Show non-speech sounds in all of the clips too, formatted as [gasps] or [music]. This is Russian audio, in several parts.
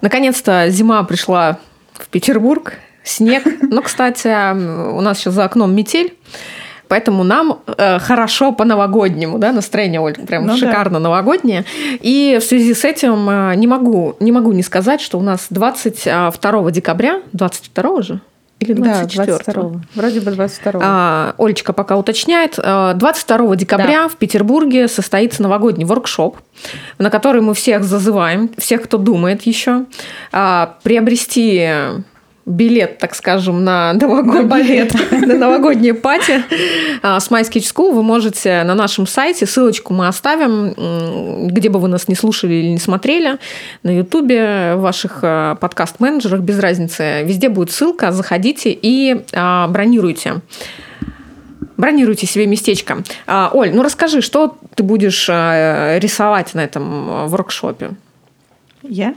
Наконец-то зима пришла в Петербург, снег. Но, кстати, у нас сейчас за окном метель. Поэтому нам э, хорошо по-новогоднему, да, настроение, Оль, прям ну, шикарно да. новогоднее. И в связи с этим э, не могу, не могу не сказать, что у нас 22 декабря, 22 же, или 24 да, 22 Вроде бы 22 а, Олечка пока уточняет. 22 а, декабря да. в Петербурге состоится новогодний воркшоп, на который мы всех зазываем, всех, кто думает еще, а, приобрести билет, так скажем, на новогодний, [laughs] на новогоднее пати а, с My Sketch School вы можете на нашем сайте, ссылочку мы оставим, где бы вы нас не слушали или не смотрели, на Ютубе, в ваших а, подкаст-менеджерах, без разницы, везде будет ссылка, заходите и а, бронируйте. Бронируйте себе местечко. Оль, ну расскажи, что ты будешь рисовать на этом воркшопе? Я?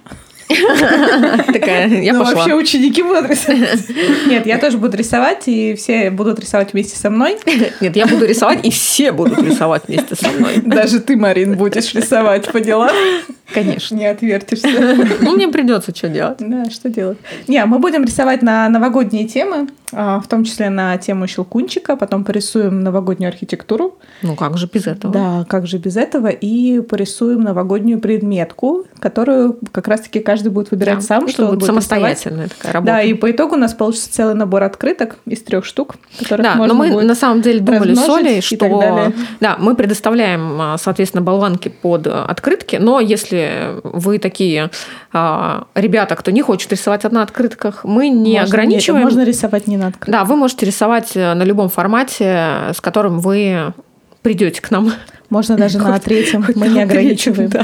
[laughs] Такая, я ну, пошла. вообще ученики будут рисовать. Нет, я тоже буду рисовать, и все будут рисовать вместе со мной. Нет, я буду рисовать, и все будут рисовать вместе со мной. Даже ты, Марин, будешь рисовать по делам. Конечно. Не отвертишься. [laughs] Ну, мне придется что делать. Да, что делать. Не, мы будем рисовать на новогодние темы, а, в том числе на тему щелкунчика, потом порисуем новогоднюю архитектуру. Ну, как же без этого? Да, как же без этого. И порисуем новогоднюю предметку, которую как раз-таки каждый будет выбирать да, сам, что будет самостоятельная рисовать. такая работа. Да, и по итогу у нас получится целый набор открыток из трех штук, которых да, можно но мы на самом деле думали с Олей, что да, мы предоставляем, а, соответственно, болванки под открытки, но если вы такие а, ребята, кто не хочет рисовать на открытках, мы не можно, ограничиваем. Нет, можно рисовать не на открытках. Да, вы можете рисовать э, на любом формате, с которым вы придете к нам. Можно даже хоть, на третьем. Мы не ограничиваем. Да.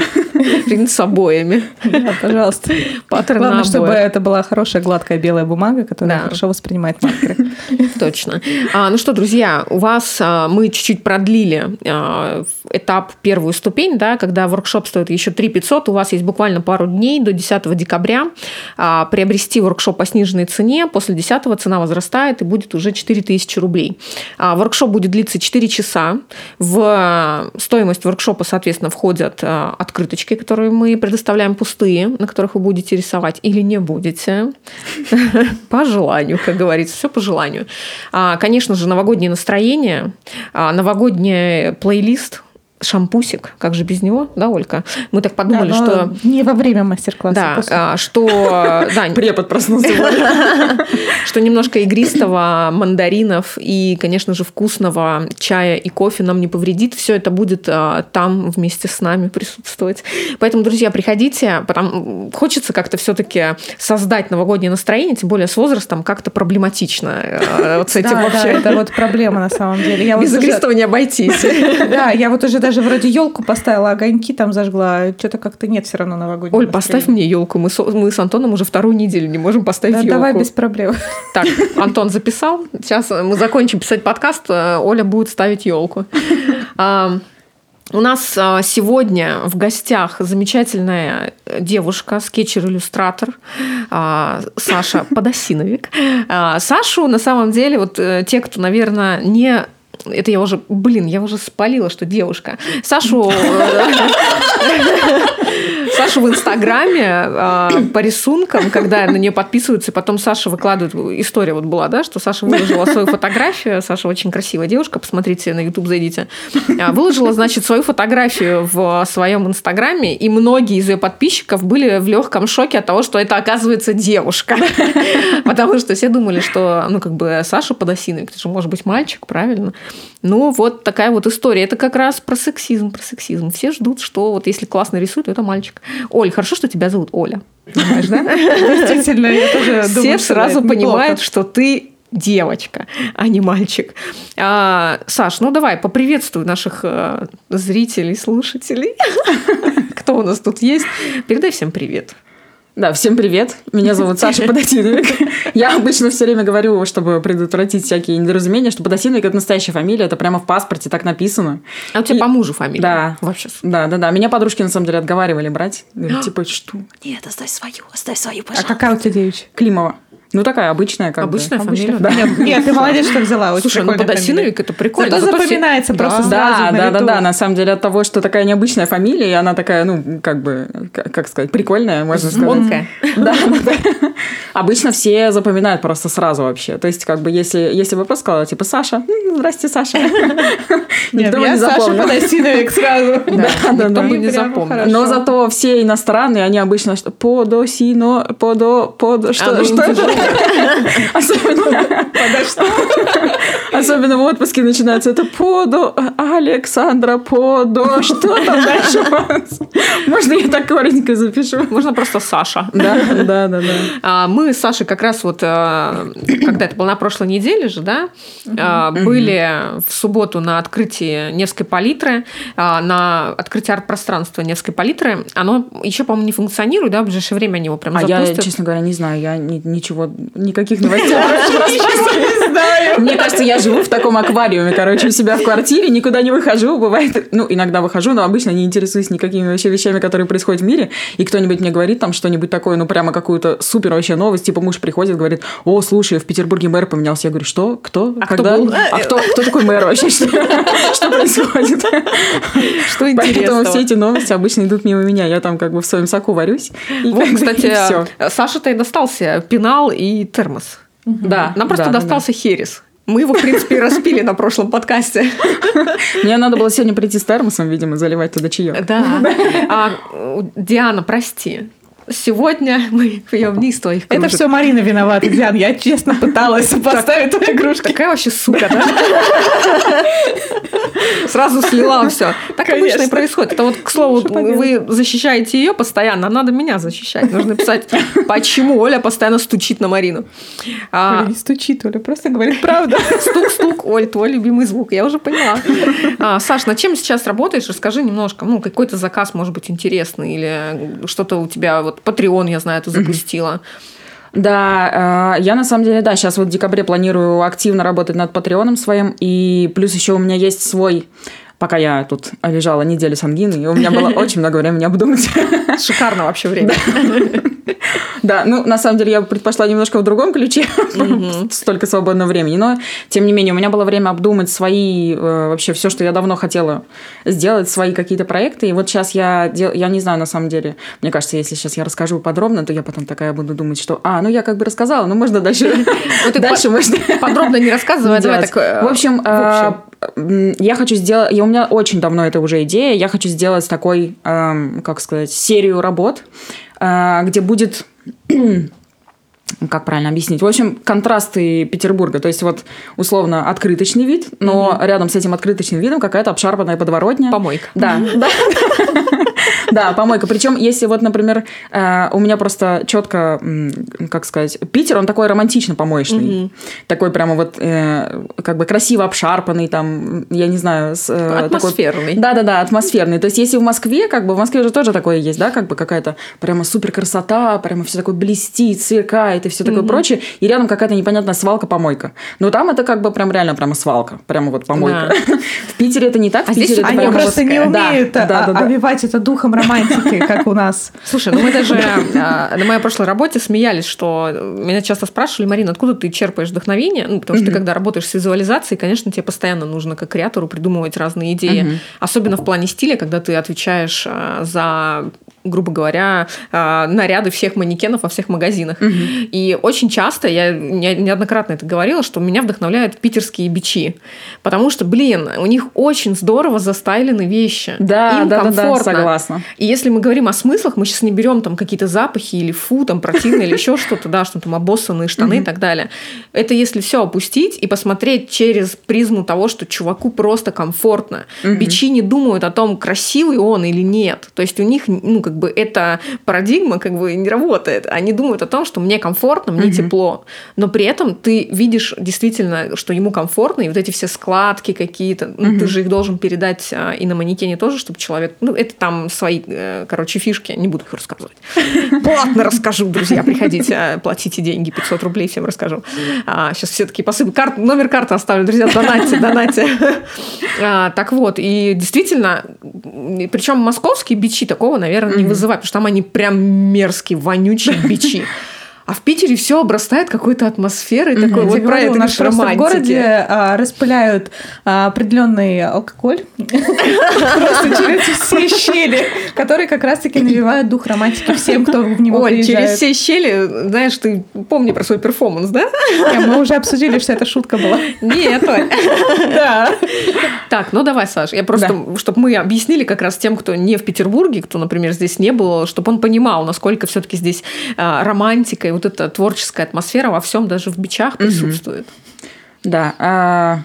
Принт с обоями. Да, пожалуйста. Паттерн Главное, чтобы это была хорошая гладкая белая бумага, которая да. хорошо воспринимает маркеры. [laughs] Точно. А, ну что, друзья, у вас а, мы чуть-чуть продлили а, этап, первую ступень, да, когда воркшоп стоит еще 3 500, у вас есть буквально пару дней до 10 декабря а, приобрести воркшоп по сниженной цене. После 10 цена возрастает и будет уже 4000 рублей. А, воркшоп будет длиться 4 часа. В стоимость воркшопа, соответственно, входят а, открыточки, которые мы предоставляем пустые, на которых вы будете рисовать или не будете. [laughs] По желанию, как говорится, все по желанию. А, конечно же, новогоднее настроение, а, новогодний плейлист шампусик, как же без него, да, Олька? Мы так подумали, да, что... Не во время мастер-класса. Да, после. А, что... [laughs] Да, Препод проснулся. [laughs] Что немножко игристого, мандаринов и, конечно же, вкусного чая и кофе нам не повредит. Все это будет а, там вместе с нами присутствовать. Поэтому, друзья, приходите. Потому... Хочется как-то все-таки создать новогоднее настроение, тем более с возрастом как-то проблематично. А, вот с этим вообще. это вот проблема на самом деле. [laughs] Без игристого не обойтись. Да, я вот уже даже вроде елку поставила, огоньки там зажгла. Что-то как-то нет все равно новогоднего. Оль, поставь мне елку. Мы с, мы с Антоном уже вторую неделю не можем поставить да, елку. Давай без проблем. Так, Антон записал. Сейчас мы закончим писать подкаст. Э, Оля будет ставить елку. [laughs] У нас а, сегодня в гостях замечательная девушка, скетчер-иллюстратор а, Саша Подосиновик. А, Сашу, на самом деле, вот э, те, кто, наверное, не это я уже, блин, я уже спалила, что девушка. Сашу... Сашу в Инстаграме а, по рисункам, когда на нее подписываются, потом Саша выкладывает... История вот была, да, что Саша выложила свою фотографию. Саша очень красивая девушка, посмотрите на YouTube, зайдите. А, выложила, значит, свою фотографию в своем Инстаграме, и многие из ее подписчиков были в легком шоке от того, что это оказывается девушка. Потому что все думали, что, ну, как бы Саша Подосиновик, это же может быть мальчик, правильно? Ну, вот такая вот история. Это как раз про сексизм, про сексизм. Все ждут, что вот если классно рисует, то это мальчик. Оль, хорошо, что тебя зовут Оля. Понимаешь, да? Действительно, я тоже Все сразу понимают, что ты девочка, а не мальчик. А, Саш, ну давай, поприветствуй наших э, зрителей, слушателей. [laughs] Кто у нас тут есть? Передай всем привет. Да, всем привет. Меня зовут Саша Подосиновик. Я обычно все время говорю, чтобы предотвратить всякие недоразумения, что Подосиновик – это настоящая фамилия, это прямо в паспорте так написано. А у тебя И... по мужу фамилия? Да. Вообще. Да, да, да. Меня подружки, на самом деле, отговаривали брать. Говорят, [gasps] типа, что? Нет, оставь свою, оставь свою, пожалуйста. А какая у тебя девичья? Климова. Ну, такая обычная, как Обычная бы. фамилия, да. Нет, нет, ты молодец, что взяла. Очень Слушай, ну Подосиновик это прикольно. Зато Зато все- запоминается Да. просто сразу Да, на да, да, да. На самом деле от того, что такая необычная фамилия, и она такая, ну, как бы, как сказать, прикольная, можно сказать. Звонкая. [laughs] Да, да, да. Обычно все запоминают просто сразу вообще. То есть, как бы, если, если бы просто сказала, типа, Саша, «М, здрасте, Саша. [laughs] Нет, я не Саша запомнил. Подосиновик сразу. [laughs] Да, Да, да, не запомнил. Но зато все иностранные, они обычно что подо, сино, подо, подо, что, А, ну, что это? Особенно, особенно в отпуске начинается это подо, Александра, подо, что там дальше? Можно я так коротенько запишу? Можно просто Саша. Да, да, да, да. А, Мы с Сашей как раз вот, э, когда это было на прошлой неделе же, да, а, были в субботу на открытии Невской палитры, а, на открытии арт-пространства Невской палитры. Оно еще, по-моему, не функционирует, да, в ближайшее время они его прям А я, запустят. честно говоря, не знаю, я ни- никаких новостей. Мне кажется, я живу в таком аквариуме, короче, у себя в квартире, никуда не выхожу, бывает, ну, иногда выхожу, но обычно не интересуюсь никакими вообще вещами, которые происходят в мире, и кто-нибудь мне говорит там что-нибудь такое, ну, прямо какую-то супер вообще новость, типа муж приходит, говорит, о, слушай, в Петербурге мэр поменялся, я говорю, что, кто, А кто когда, был? а кто, кто такой мэр вообще, что, что происходит? Что Поэтому интересного? все эти новости обычно идут мимо меня, я там как бы в своем соку варюсь. и Вот, кстати. Саша-то и достался пенал и термос. Да, Нам просто да, да, да. достался херес. Мы его, в принципе, и распили на прошлом подкасте. Мне надо было сегодня прийти с термосом, видимо, заливать туда чаек. Да. А, Диана, прости. Сегодня мы пьем не из твоих Это кружек. все Марина виновата, Диан. Я честно пыталась поставить твои игрушки. Такая вообще сука, да? Сразу слила все. Так обычно и Конечно. происходит. Это вот, к слову, вы защищаете ее постоянно, а надо меня защищать. Нужно писать, почему Оля постоянно стучит на Марину. А, Оля не стучит, Оля просто говорит правду. Стук-стук, Оль, твой любимый звук, я уже поняла. А, Саш, над чем сейчас работаешь? Расскажи немножко. Ну, какой-то заказ может быть интересный или что-то у тебя, вот Patreon, я знаю, ты запустила. Да, э, я на самом деле, да, сейчас вот в декабре планирую активно работать над Патреоном своим, и плюс еще у меня есть свой Пока я тут лежала неделю с ангиной, и у меня было [laughs] очень много времени обдумать. Шикарно вообще время. Да, ну, на самом деле, я предпочла немножко в другом ключе, [laughs] столько свободного времени. Но, тем не менее, у меня было время обдумать свои, э, вообще, все, что я давно хотела сделать, свои какие-то проекты. И вот сейчас я, я не знаю, на самом деле, мне кажется, если сейчас я расскажу подробно, то я потом такая буду думать, что, а, ну, я как бы рассказала, ну, можно дальше, Ну, дальше можно... Подробно не рассказывай, а давай так... э, В общем, м, я хочу сделать... И у меня очень давно это уже идея. Я хочу сделать такой, эм, как сказать, серию работ, э, где будет... [clears throat] Как правильно объяснить? В общем, контрасты Петербурга. То есть, вот, условно, открыточный вид, но рядом с этим открыточным видом какая-то обшарпанная подворотня. Помойка. Да, [laughs] да. Да, помойка. Причем, если вот, например, э, у меня просто четко, как сказать, Питер, он такой романтично помоечный. Такой прямо вот, э, как бы красиво обшарпанный, там, я не знаю, э, Атмосферный. Да-да-да, атмосферный. То есть, если в Москве, как бы, в Москве же тоже такое есть, да, как бы какая-то прямо супер красота, прямо все такое блестит, сверкает и все такое прочее, и рядом какая-то непонятная свалка-помойка. Но там это как бы прям реально прямо свалка, прямо вот помойка. [laughs] В Питере это не так, в А Питере это Они прямо просто не умеют а- да. обвивать это духом романтики, [laughs] как у нас. Слушай, ну мы даже а, на моей прошлой работе смеялись, что меня часто спрашивали, Марина, откуда ты черпаешь вдохновение? Ну, потому что ты, когда работаешь с визуализацией, конечно, тебе постоянно нужно как креатору придумывать разные идеи. Особенно в плане стиля, когда ты отвечаешь а, за грубо говоря, а, наряды всех манекенов во всех магазинах. И очень часто, я не- неоднократно это говорила, что меня вдохновляют питерские бичи. Потому что, блин, у них очень здорово застайлены вещи. Да, Им да, да, да, комфортно. согласна. И если мы говорим о смыслах, мы сейчас не берем там какие-то запахи или фу, там противно или еще что-то, да, что там обоссанные штаны и так далее. Это если все опустить и посмотреть через призму того, что чуваку просто комфортно. Бичи не думают о том, красивый он или нет. То есть у них, ну, как бы эта парадигма как бы не работает. Они думают о том, что мне комфортно, мне тепло. Но при этом ты видишь действительно, что ему комфортно, и вот эти все складки какие-то, ну, ты же их должен передать а, и на манекене тоже, чтобы человек... Ну, это там свои, э, короче, фишки, не буду их рассказывать. [laughs] Платно расскажу, друзья, приходите, а, платите деньги, 500 рублей всем расскажу. сейчас все таки посыпы. Карт, номер карты оставлю, друзья, донатьте, донатьте. [laughs] А, так вот, и действительно, причем московские бичи такого, наверное, не вызывают, потому что там они прям мерзкие, вонючие бичи. [laughs] А в Питере все обрастает какой-то атмосферой Мгм. такой Я вот тебе про говорю, это просто в городе а, распыляют а, определенный алкоголь просто через все щели, которые как раз-таки навевают дух романтики всем, кто в него Оль, через все щели, знаешь, ты помни про свой перформанс, да? Мы уже обсудили, что это шутка была. Нет, Оль. Да. Так, ну давай, Саш, я просто, чтобы мы объяснили как раз тем, кто не в Петербурге, кто, например, здесь не был, чтобы он понимал, насколько все-таки здесь а, романтика и вот эта творческая атмосфера во всем, даже в бичах присутствует. Да. а,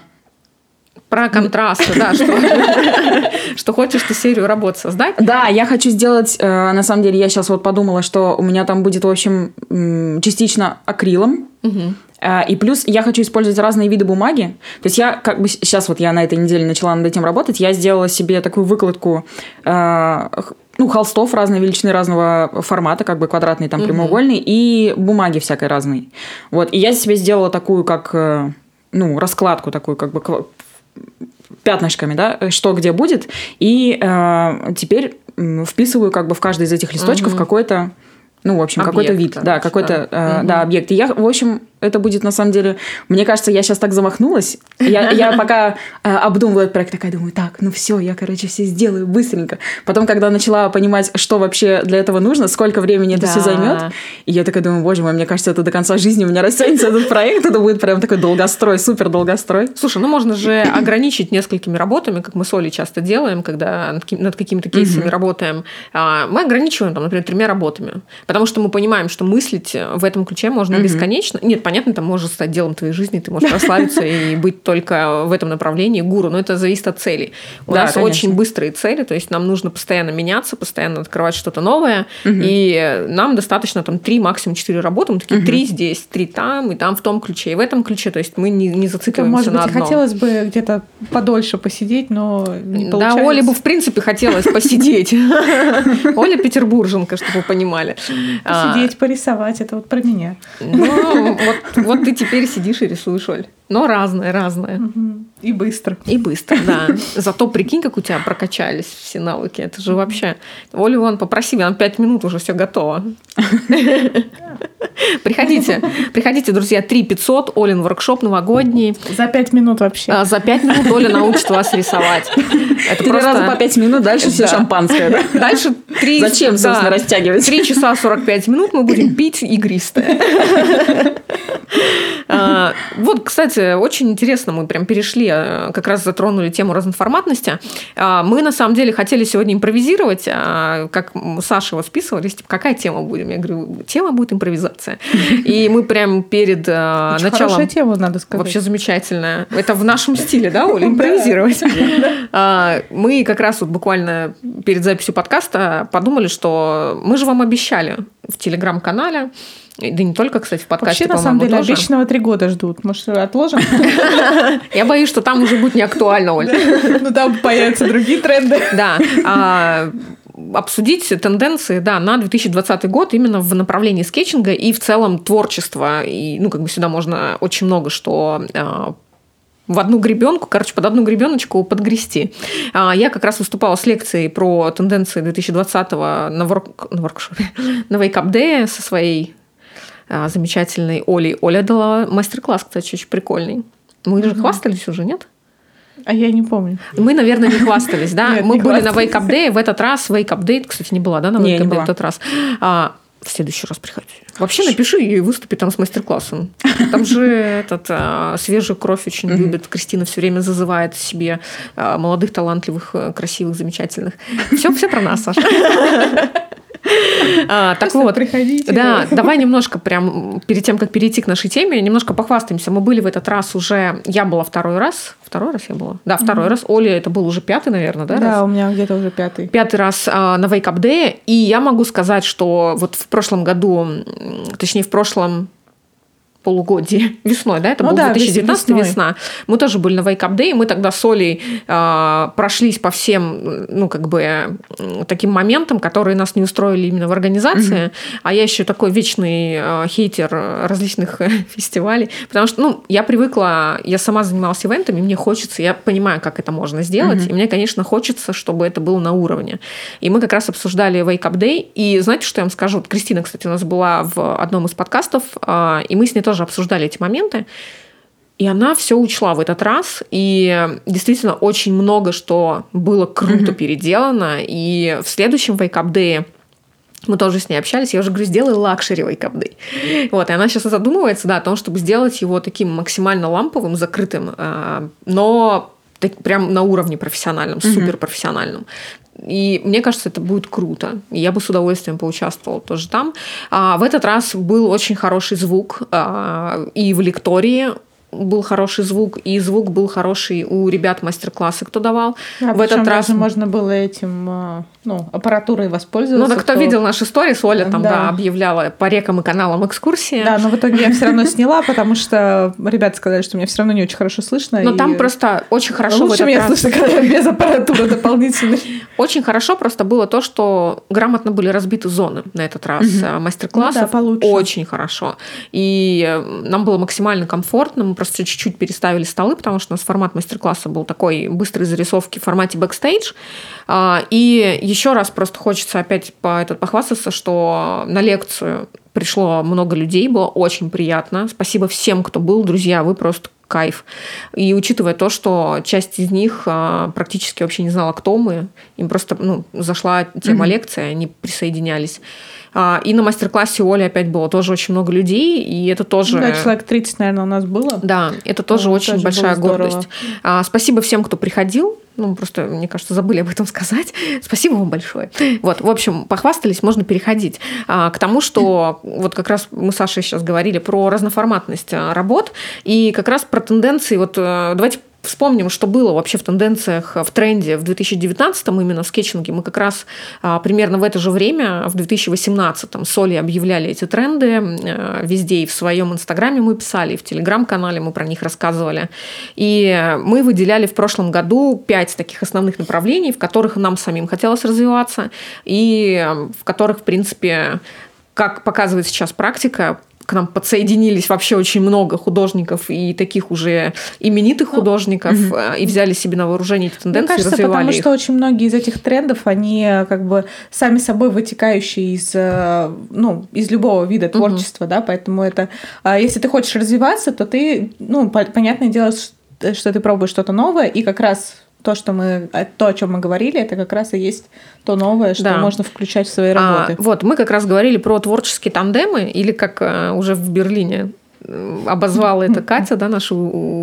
Про контрасты, да, [laughs] что, хочешь ты серию работ создать. Да, я хочу сделать, э, на самом деле, я сейчас вот подумала, что у меня там будет, в общем, частично акрилом. А, И плюс я хочу использовать разные виды бумаги. То есть я как бы сейчас вот я на этой неделе начала над этим работать. Я сделала себе такую выкладку э, ну, холстов разной величины, разного формата, как бы квадратный, там, прямоугольный, и бумаги всякой разной. Вот. И я себе сделала такую, как, э, ну, раскладку такую, как бы пятнышками, да, что где будет. И э, теперь вписываю как бы в каждый из этих листочков Мгм. какой-то ну, в общем, какой-то вид, да, какой-то, да. э, Мгм. да, объект. И я, в общем, это будет на самом деле, мне кажется, я сейчас так замахнулась. Я, я [laughs] пока э, обдумываю этот проект, такая думаю, так, ну все, я, короче, все сделаю быстренько. Потом, когда начала понимать, что вообще для этого нужно, сколько времени это все Да. займет, и я такая думаю, боже мой, мне кажется, это до конца жизни у меня растянется этот проект, это будет прям такой долгострой, супер долгострой. Слушай, ну можно же [clears throat] ограничить несколькими работами, как мы с Олей часто делаем, когда над, ки- над какими-то кейсами работаем. А, Мы ограничиваем, там, например, тремя работами. Потому что мы понимаем, что мыслить в этом ключе можно бесконечно. Нет, понятно, там может стать делом твоей жизни, ты можешь прославиться и быть только в этом направлении гуру, но это зависит от целей. У Да, нас конечно. очень быстрые цели, то есть нам нужно постоянно меняться, постоянно открывать что-то новое, и нам достаточно там три, максимум четыре работы, мы такие три здесь, три там, и там в том ключе, и в этом ключе, то есть мы не, не зацикливаемся может на быть, одном. хотелось бы где-то подольше посидеть, но не Да, получается. Оле бы, в принципе, хотелось посидеть. [laughs] Оля петербурженка, чтобы вы понимали. А, Посидеть, порисовать, это вот про меня. Ну, вот, вот ты теперь сидишь и рисуешь, Оль. Но разное, разное. Мгм. И быстро. И быстро, да. Зато прикинь, как у тебя прокачались все навыки. Это же вообще... Олю вон попроси, она пять минут уже все готово. Приходите, приходите, друзья, 3 500, Олин воркшоп новогодний. За пять минут вообще. А, За пять минут Оля научит вас рисовать. Это Три просто- раза по пять минут, дальше все шампанское. да? Дальше три... Зачем, собственно, растягивать? Три часа 45 минут мы будем пить игристое. А, Вот, кстати, очень интересно, мы прям перешли, а, как раз затронули тему разноформатности. А, Мы, на самом деле, хотели сегодня импровизировать, а, как Саша его списывались, типа, какая тема будем? Я говорю, тема будет импровизация. И мы прям перед а, Очень началом... Хорошая тема, надо сказать. Вообще замечательная. Это в нашем стиле, да, Оля, [laughs] импровизировать. [laughs] А, Мы как раз вот буквально перед записью подкаста подумали, что мы же вам обещали в телеграм-канале, да не только, кстати, в подкасте, Вообще, на самом деле, тоже. обещанного три года ждут. Может, отложим? [laughs] Я боюсь, что там уже будет не актуально, Оль. Ну, там появятся другие тренды. Да. а, обсудить тенденции, да, на 2020 год именно в направлении скетчинга и в целом творчества. И, ну, как бы сюда можно очень много что а, в одну гребенку, короче, под одну гребеночку подгрести. А, Я как раз выступала с лекцией про тенденции 2020-го на, ворк... на воркшопе, [laughs] на Wake Up Day со своей а, замечательной Олей. Оля дала мастер-класс, кстати, очень прикольный. Мы же хвастались уже, нет? А я не помню. Мы, наверное, не хвастались, да? [laughs] Нет, Мы не были на хвастались. Wake Up Day. В этот раз Wake Up Day, кстати, не была, да, на Wake не Up Day в тот раз. А, в следующий раз приходи. Вообще напиши и выступи там с мастер-классом. Там же этот а, свежую кровь очень любит. Кристина все время зазывает себе а, молодых, талантливых, э, красивых, замечательных. Все, все про нас, Саша. А, Так вот, приходите. да, давай немножко прям перед тем, как перейти к нашей теме, немножко похвастаемся. Мы были в этот раз уже, я была второй раз, второй раз я была, да, второй раз. Оля, это был уже пятый, наверное, да? раз? Да, у меня где-то уже пятый. Пятый раз а, на Wake Up Day, и я могу сказать, что вот в прошлом году, точнее в прошлом полугодии, [laughs] весной, да, это Ну был да, 2019 весной. весна. Мы тоже были на Wake Up Day, и мы тогда с Олей э, прошлись по всем, ну, как бы, таким моментам, которые нас не устроили именно в организации, а я еще такой вечный э, хейтер различных э, [laughs] фестивалей, потому что, ну, я привыкла, я сама занималась ивентами, мне хочется, я понимаю, как это можно сделать, и мне, конечно, хочется, чтобы это было на уровне. И мы как раз обсуждали Wake Up Day, и знаете, что я вам скажу? Кристина, кстати, у нас была в одном из подкастов, э, и мы с ней тоже обсуждали эти моменты. И она все учла в этот раз. И действительно очень много что было круто переделано. И в следующем Wake Up Day мы тоже с ней общались, я уже говорю, сделай luxury Wake Up Day. Вот, и она сейчас задумывается, да, о том, чтобы сделать его таким максимально ламповым, закрытым, э, но так, прям на уровне профессиональном, супер профессиональном. И мне кажется, это будет круто. Я бы с удовольствием поучаствовала тоже там. А, в этот раз был очень хороший звук. а, и в лектории был хороший звук, и звук был хороший у ребят мастер-классы, кто давал. Да, в этот раз можно было этим, а, ну, аппаратурой воспользоваться. Ну, так кто видел наши истории, Оля там, да. Да. объявляла по рекам и каналам экскурсии. Да, но в итоге я все равно сняла, потому что ребята сказали, что меня все равно не очень хорошо слышно. Но там просто очень хорошо Лучше меня слышно, когда я без аппаратуры дополнительной. Очень хорошо просто было то, что грамотно были разбиты зоны на этот раз э, мастер-классов. Ну да, получше. Очень хорошо. И э, нам было максимально комфортно. Мы просто чуть-чуть переставили столы, потому что у нас формат мастер-класса был такой быстрой зарисовки в формате бэкстейдж. А, И еще раз просто хочется опять по этот похвастаться, что на лекцию пришло много людей, было очень приятно. Спасибо всем, кто был, друзья, вы просто кайф. И учитывая то, что часть из них а, практически вообще не знала, кто мы, им просто ну, зашла тема лекции, они присоединялись. А, И на мастер-классе Оли опять было тоже очень много людей, и это тоже... Да, человек 30, наверное, у нас было. Да, это тоже Ну, очень тоже большая здорово. гордость. А, спасибо всем, кто приходил. Ну, просто, мне кажется, забыли об этом [laughs] сказать. Спасибо вам большое. Вот, в общем, похвастались, можно переходить а, к тому, что вот как раз мы с Сашей сейчас говорили про разноформатность а, работ и как раз про тенденции. Вот э, давайте Вспомним, что было вообще в тенденциях, в тренде в 2019 именно в скетчинге. Мы как раз а, примерно в это же время, в 2018 с Олей объявляли эти тренды э, везде. И в своем инстаграме мы писали, и в телеграм-канале мы про них рассказывали. И мы выделяли в прошлом году пять таких основных направлений, в которых нам самим хотелось развиваться, и э, в которых, в принципе, как показывает сейчас практика, к нам подсоединились вообще очень много художников и таких уже именитых художников э, и взяли себе на вооружение эти Мне тенденции, кажется, развивали потому их. что очень многие из этих трендов, они э, как бы сами собой вытекающие из, э, ну, из любого вида творчества, да, поэтому это, а, если ты хочешь развиваться, то ты, ну, по- понятное дело, что ты пробуешь что-то новое, и как раз то, что мы, э, то, о чем мы говорили, это как раз и есть то новое, что Да. можно включать в свои А, работы. вот, мы как раз говорили про творческие тандемы, или как э, уже в Берлине обозвала это Катя, да, наша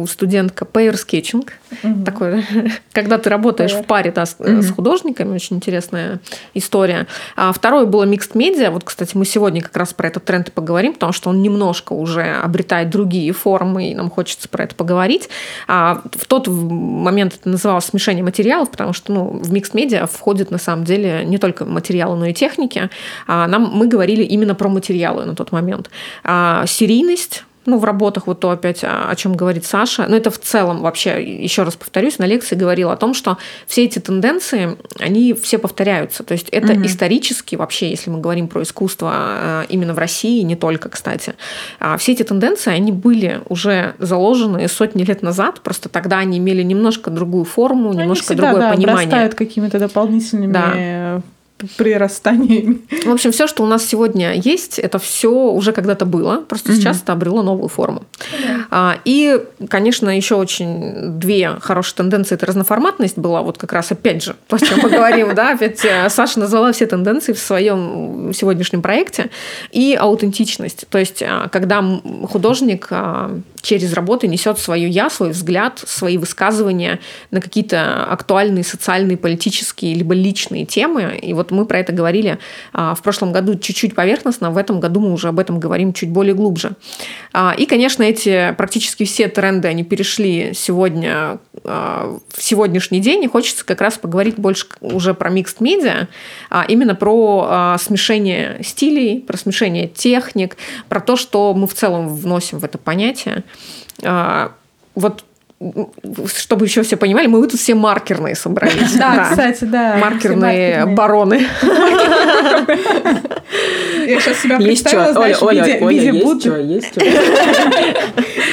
студентка, pair sketching. Мгм. Такое, [laughs] когда ты работаешь Pair. в паре да, с, э, с художниками, очень интересная история. А второе было mixed media. Вот, кстати, мы сегодня как раз про этот тренд и поговорим, потому что он немножко уже обретает другие формы, и нам хочется про это поговорить. А в тот момент это называлось смешение материалов, потому что ну, в mixed media входит на самом деле не только материалы, но и техники. А нам, мы говорили именно про материалы на тот момент. А, серийность, ну, в работах, вот то опять, о о чем говорит Саша, но это в целом вообще, еще раз повторюсь, на лекции говорила о том, что все эти тенденции, они все повторяются. То есть это исторически вообще, если мы говорим про искусство э, именно в России, не только, кстати, а все эти тенденции, они были уже заложены сотни лет назад, просто тогда они имели немножко другую форму, Они немножко всегда, другое да, понимание. какими-то дополнительными Да. Прирастаниями. В общем, все, что у нас сегодня есть, это все уже когда-то было, просто сейчас это обрело новую форму. А, И, конечно, еще очень две хорошие тенденции. Это разноформатность была, вот как раз опять же, то, о чем мы говорим, да, опять э, Саша назвала все тенденции в своем сегодняшнем проекте, и аутентичность. То есть, а, когда художник а, через работу несет свое я, свой взгляд, свои высказывания на какие-то актуальные социальные, политические, либо личные темы. И вот мы про это говорили а, в прошлом году чуть-чуть поверхностно, в этом году мы уже об этом говорим чуть более глубже. А, и, конечно, эти практически все тренды, они перешли сегодня а, в сегодняшний день, и хочется как раз поговорить больше уже про микст медиа, именно про смешение стилей, про смешение техник, про то, что мы в целом вносим в это понятие. Вот чтобы еще все понимали, мы тут все маркерные собрались. Да, кстати, да. Маркерные бароны. Я сейчас себя представила, знаешь, в виде Будды.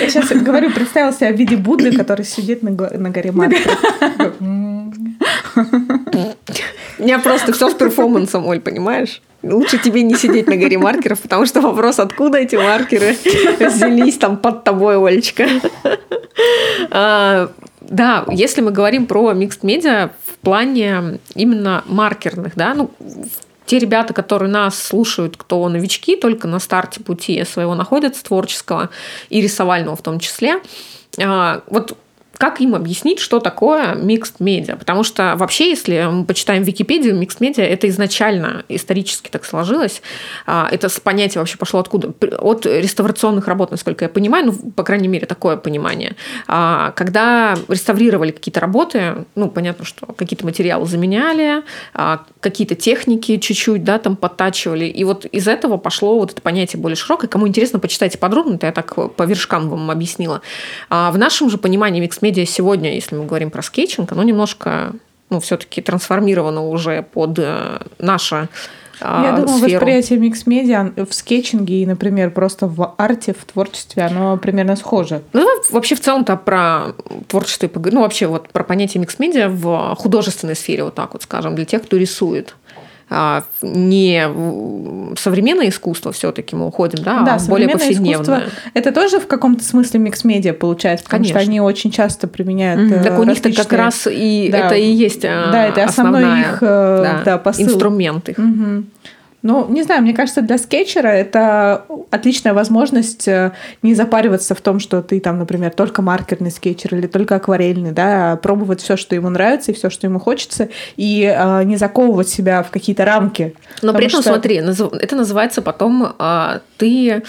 Я сейчас говорю, представила себя в виде Будды, который сидит на горе маркеров. У меня просто все с перформансом, Оль, понимаешь? Лучше тебе не сидеть на горе маркеров, потому что вопрос, откуда эти маркеры взялись там под тобой, Олечка. А, да, если мы говорим про микст медиа в плане именно маркерных, да, ну, те ребята, которые нас слушают, кто новички, только на старте пути своего находятся, творческого и рисовального в том числе, а, вот как им объяснить, что такое mixed медиа? Потому что вообще, если мы почитаем Википедию, mixed медиа это изначально исторически так сложилось. А, это понятие вообще пошло откуда? От реставрационных работ, насколько я понимаю, ну, по крайней мере, такое понимание. А, когда реставрировали какие-то работы, ну, понятно, что какие-то материалы заменяли, а, какие-то техники чуть-чуть, да, там подтачивали. И вот из этого пошло вот это понятие более широкое. Кому интересно, почитайте подробно, это я так по вершкам вам объяснила. В нашем же понимании mixed медиа сегодня, если мы говорим про скетчинг, оно немножко ну, все-таки трансформировано уже под э, наше а, я думаю, сферу. восприятие mixed media в скетчинге и, например, просто в арте, в творчестве, оно примерно схоже. Ну, вообще в целом-то про творчество ну, вообще вот про понятие mixed media в художественной сфере, вот так вот скажем, для тех, кто рисует. А, не современное искусство все-таки мы уходим, да, да а более повседневное. Это тоже в каком-то смысле mixed media получается, потому Конечно. что они очень часто применяют mm-hmm. Так у них-то как раз и да. это и есть да, это основной их э, да, да, посыл. инструмент их. Mm-hmm. Ну, не знаю, мне кажется, для скетчера это отличная возможность э, не запариваться в том, что ты там, например, только маркерный скетчер или только акварельный, да, а пробовать все, что ему нравится и все, что ему хочется, и э, не заковывать себя в какие-то рамки. Но при этом, что... смотри, это называется потом э, ты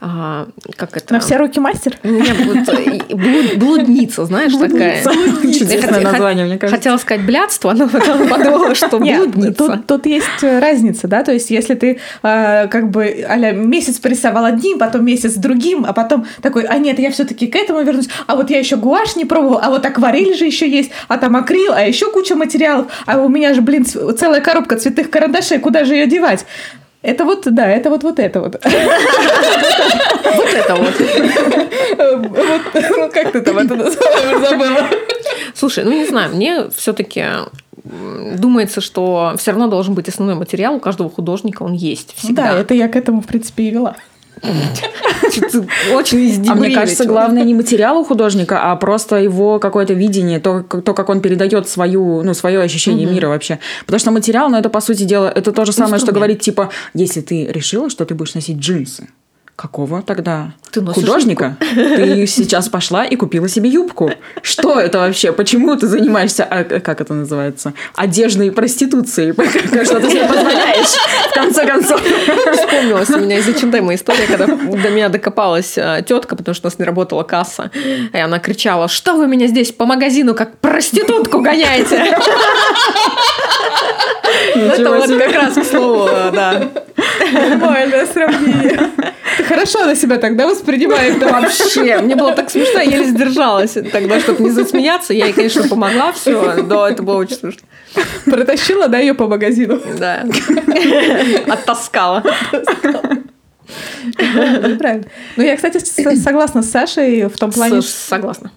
а, как это? На все руки мастер? У меня блуд, блудница, знаешь, такая. Чудесное название, мне кажется. Хотела сказать блядство, но потом [laughs] подумала, что блудница. Тут, тут есть разница, да, то есть если ты э, как бы аля, месяц порисовал одним, потом месяц другим, а потом такой, а нет, я все таки к этому вернусь, а вот я еще гуашь не пробовал, а вот акварель же еще есть, а там акрил, а еще куча материалов, а у меня же, блин, целая коробка цветных карандашей, куда же ее девать? Это вот, да, это вот вот это вот. [laughs] Вот это вот. Ну, как ты там это забыла? Слушай, ну не знаю, мне все-таки думается, что все равно должен быть основной материал у каждого художника, он есть всегда. Да, это я к этому, в принципе, и вела. Очень А мне кажется, главное не материал у художника, а просто его какое-то видение, то, то как он передает свою, ну, свое ощущение угу. мира вообще. Потому что материал, ну, это, по сути дела, это то же самое, что говорить, типа, если ты решила, что ты будешь носить джинсы, Какого тогда? Ты художника? Юбку? Ты сейчас пошла и купила себе юбку. Что это вообще? Почему ты занимаешься, а, как это называется, одежной проституцией? [laughs] Что ты себе позволяешь, в конце концов? Вспомнилась у меня из H&M история, когда до меня докопалась а, тетка, потому что у нас не работала касса, и она кричала, что вы меня здесь по магазину как проститутку гоняете? Это вот как раз к слову, да. Нормальное сравнение. [laughs] Хорошо она себя тогда воспринимает. Да вообще. Мне было так смешно, я еле сдержалась тогда, чтобы не засмеяться. Я ей, конечно, помогла, все, но это было очень смешно. Протащила, да, ее по магазину? Да. [laughs] Оттаскала. Правильно. Ну, я, кстати, согласна с Сашей в том плане... Согласна.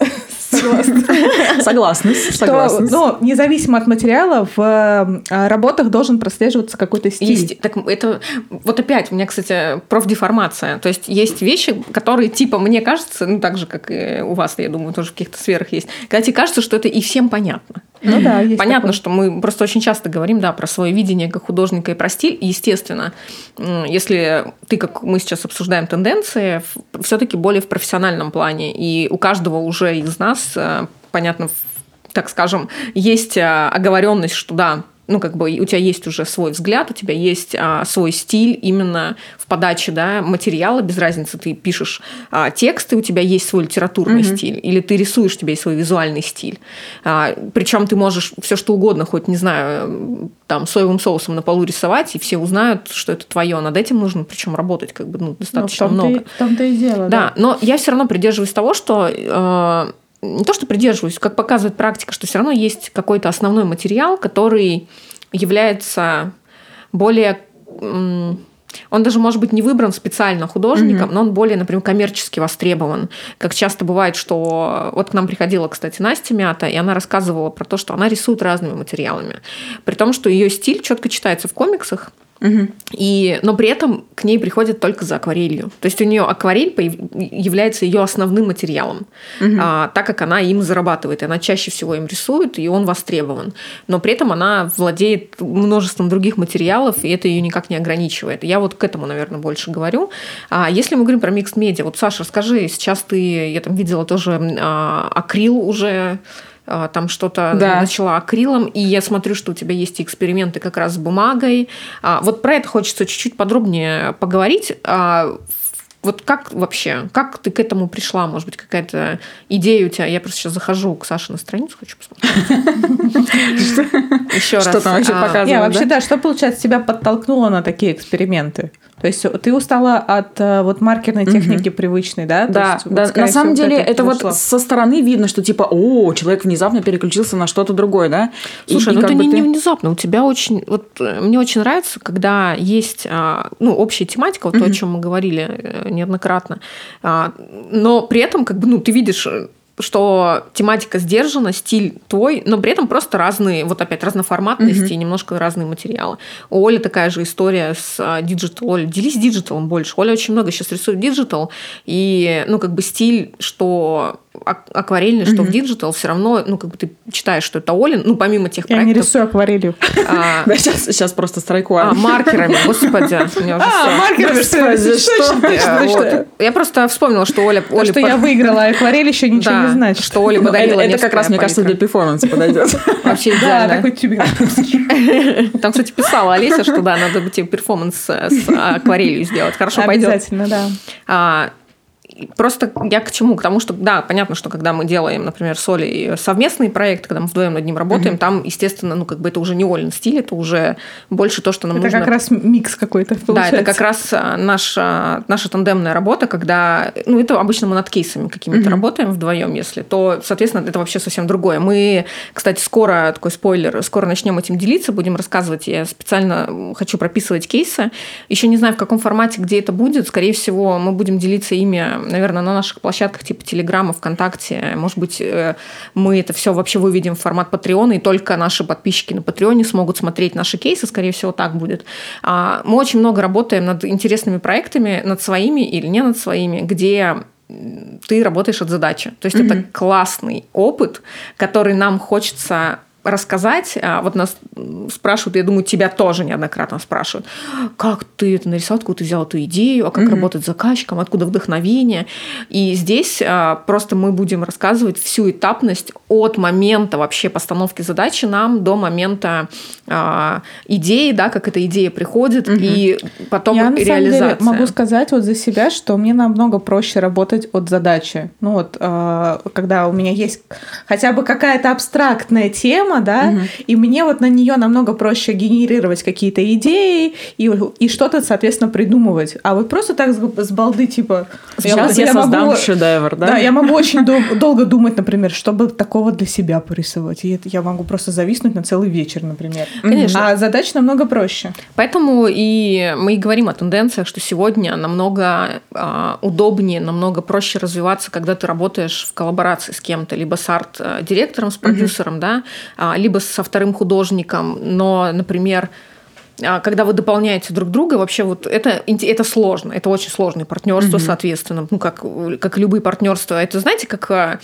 Согласна. [laughs] Что, ну, независимо от материала, в э, работах должен прослеживаться какой-то стиль. Так это вот опять у меня, кстати, профдеформация. То есть есть вещи, которые типа мне кажется, ну так же как и у вас, я думаю, тоже в каких-то сферах есть, когда тебе кажется, что это и всем понятно. Ну да, есть Понятно, такое. что мы просто очень часто говорим, да, про свое видение как художника и про стиль. Естественно, если ты, как мы сейчас обсуждаем тенденции, все-таки более в профессиональном плане, и у каждого уже из нас, э, понятно, так скажем, есть оговоренность, что да, ну, как бы у тебя есть уже свой взгляд, у тебя есть а, свой стиль именно в подаче да, материала, без разницы, ты пишешь а, тексты, у тебя есть свой литературный стиль, или ты рисуешь, у тебя есть свой визуальный стиль. А, причем ты можешь все что угодно, хоть, не знаю, там, соевым соусом на полу рисовать, и все узнают, что это твое. Над этим нужно, причем работать как бы ну, Ну, достаточно том-то и- много. в том-то и дело, Да, но я все равно придерживаюсь того, что э, не то, что придерживаюсь, как показывает практика, что все равно есть какой-то основной материал, который является более... Он даже, может быть, не выбран специально художником, но он более, например, коммерчески востребован. Как часто бывает, что... Вот к нам приходила, кстати, Настя Мята, и она рассказывала про то, что она рисует разными материалами. При том, что ее стиль четко читается в комиксах, и, но при этом к ней приходят только за акварелью. То есть у нее акварель является ее основным материалом, а, так как она им зарабатывает. И она чаще всего им рисует, и он востребован. Но при этом она владеет множеством других материалов, и это ее никак не ограничивает. Я вот к этому, наверное, больше говорю. А если мы говорим про микс медиа, вот, Саша, расскажи, сейчас ты, я там видела тоже а, акрил уже там что-то Да. начала акрилом, и я смотрю, что у тебя есть и эксперименты как раз с бумагой. А, вот про это хочется чуть-чуть подробнее поговорить. А, вот как вообще, как ты к этому пришла? Может быть, какая-то идея у тебя? Я просто сейчас захожу к Саше на страницу, хочу посмотреть. [laughs] Еще раз. Что там вообще А, показывает? Вообще, да, что, получается, тебя подтолкнуло на такие эксперименты? То есть ты устала от э, вот маркерной техники привычной, да? То Да, есть, вот, да. скорее на самом всего, деле это это вот со стороны видно, что типа, о, человек внезапно переключился на что-то другое, да? И- Слушай, и ну как это не, ты- не внезапно. У тебя очень... Вот э, мне очень нравится, когда есть а, ну, общая тематика, вот то, о чем мы говорили э, неоднократно. А, Но при этом, как бы, ну, ты видишь что тематика сдержана, стиль твой, но при этом просто разные, вот опять разноформатности и немножко разные материалы. У Оли такая же история с а, digital. Оля, делись digital ом больше. Оля очень много сейчас рисует digital, и, ну, как бы стиль, что акварельный, что в digital, все равно, ну, как бы ты читаешь, что это Олин, ну, помимо тех Я не проектов... рисую акварелью. а, [laughs] Да, сейчас, сейчас просто страйку. а, маркерами, [laughs] господи, всё. маркерами, что? Я просто вспомнила, что Оля... Оля что я выиграла, а акварель еще [laughs] ничего Да, не значит. что Оля Ну, подарила это как раз, мне кажется, для перформанса подойдет. Вообще Да, идеально. такой тюбик. Там, кстати, писала Олеся, что да, надо бы тебе перформанс с акварелью сделать. Хорошо пойдет. Обязательно, да. Просто я к чему? К тому, что, да, понятно, что когда мы делаем, например, с Олей совместный проект, когда мы вдвоем над ним работаем, там, естественно, ну, как бы это уже не Олин стиль, это уже больше то, что нам Это нужно как раз микс какой-то Да, получается. это как раз а, наша, наша тандемная работа, когда, ну, это обычно мы над кейсами какими-то работаем вдвоем, если, то, соответственно, это вообще совсем другое. Мы, кстати, скоро, такой спойлер, скоро начнем этим делиться, будем рассказывать. Я специально хочу прописывать кейсы. Еще не знаю, в каком формате, где это будет. Скорее всего, мы будем делиться ими, наверное, на наших площадках типа Телеграма, ВКонтакте. Может быть, э, мы это все вообще выведем в формат Патреона, и только наши подписчики на Патреоне смогут смотреть наши кейсы. Скорее всего, так будет. А, Мы очень много работаем над интересными проектами, над своими или не над своими, где ты работаешь от задачи. То есть это классный опыт, который нам хочется рассказать. А, Вот нас спрашивают, я думаю, тебя тоже неоднократно спрашивают, как ты это нарисовал, откуда ты взял эту идею, а как работать с заказчиком, откуда вдохновение. И здесь а, просто мы будем рассказывать всю этапность от момента вообще постановки задачи нам до момента а, идеи, да, как эта идея приходит, и потом Я реализация. деле могу сказать вот за себя, что мне намного проще работать от задачи. Ну вот, когда у меня есть хотя бы какая-то абстрактная тема, тема, да, угу. и мне вот на нее намного проще генерировать какие-то идеи и, и что-то, соответственно, придумывать. А вот просто так с балды, типа... Сейчас я, я создам могу, шедевр, да? Да, я могу очень дол- долго думать, например, чтобы такого для себя порисовать. И я могу просто зависнуть на целый вечер, например. Конечно. А задача намного проще. Поэтому и мы и говорим о тенденциях, что сегодня намного э, удобнее, намного проще развиваться, когда ты работаешь в коллаборации с кем-то, либо с арт-директором, с продюсером, угу. да, либо со вторым художником. Но, например, а, когда вы дополняете друг друга, вообще вот это, это сложно, это очень сложное партнерство, угу. соответственно, ну как, как любые партнерства. Это знаете, как а,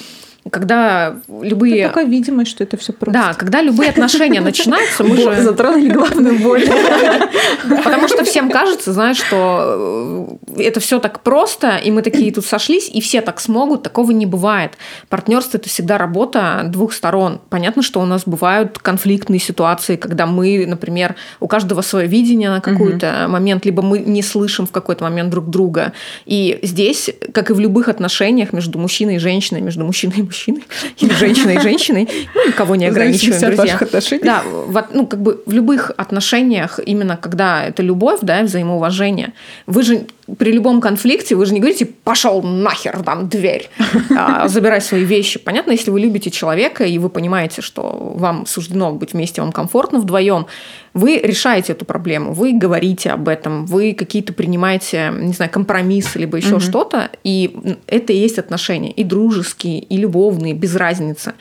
когда любые... Это такая видимость, что это все просто. Да, когда любые отношения начинаются, мы же... Затронули главную боль. [laughs] Потому что всем кажется, знаешь, что э, это все так просто, и мы такие тут сошлись, и все так смогут, такого не бывает. Партнерство это всегда работа двух сторон. Понятно, что у нас бывают конфликтные ситуации, когда мы, например, у каждого свое видение на какой-то момент, либо мы не слышим в какой-то момент друг друга. И здесь, как и в любых отношениях между мужчиной и женщиной, между мужчиной и мужчиной, мужчиной, [laughs] или женщиной и женщиной, ну, никого не ограничиваем, друзья. Да, в, ну, как бы в любых отношениях, именно когда это любовь, да, взаимоуважение, вы же при любом конфликте вы же не говорите «пошел нахер, там, дверь, а, забирай свои вещи». Понятно, если вы любите человека, и вы понимаете, что вам суждено быть вместе, вам комфортно вдвоем, вы решаете эту проблему, вы говорите об этом, вы какие-то принимаете, не знаю, компромиссы, либо еще угу. что-то, и это и есть отношения, и дружеские, и любовные, без разницы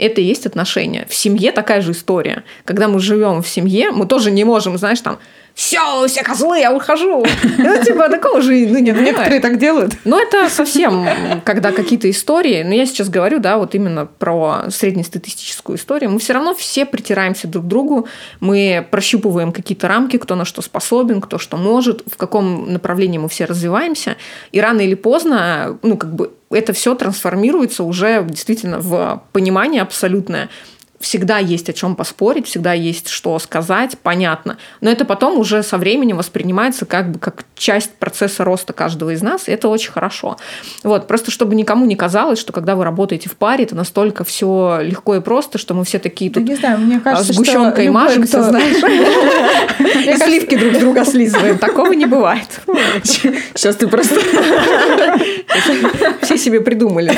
это и есть отношения. В семье такая же история. Когда мы живем в семье, мы тоже не можем, знаешь, там, все, все козлы, я ухожу. [laughs] Ну, типа, такого же, ну, не Некоторые так делают. Ну, это совсем, когда какие-то истории, но я сейчас говорю, да, вот именно про среднестатистическую историю, мы все равно все притираемся друг к другу, мы прощупываем какие-то рамки, кто на что способен, кто что может, в каком направлении мы все развиваемся, и рано или поздно, ну, как бы это все трансформируется уже действительно в понимание абсолютное, всегда есть о чем поспорить, всегда есть что сказать, понятно. Но это потом уже со временем воспринимается как бы как часть процесса роста каждого из нас, и это очень хорошо. Вот, просто чтобы никому не казалось, что когда вы работаете в паре, это настолько все легко и просто, что мы все такие тут не знаю, мне кажется, сгущенкой что мажемся, кто... знаешь, [laughs] сливки друг друга слизываем. Такого не бывает. [laughs] Сейчас ты просто... Все себе придумали.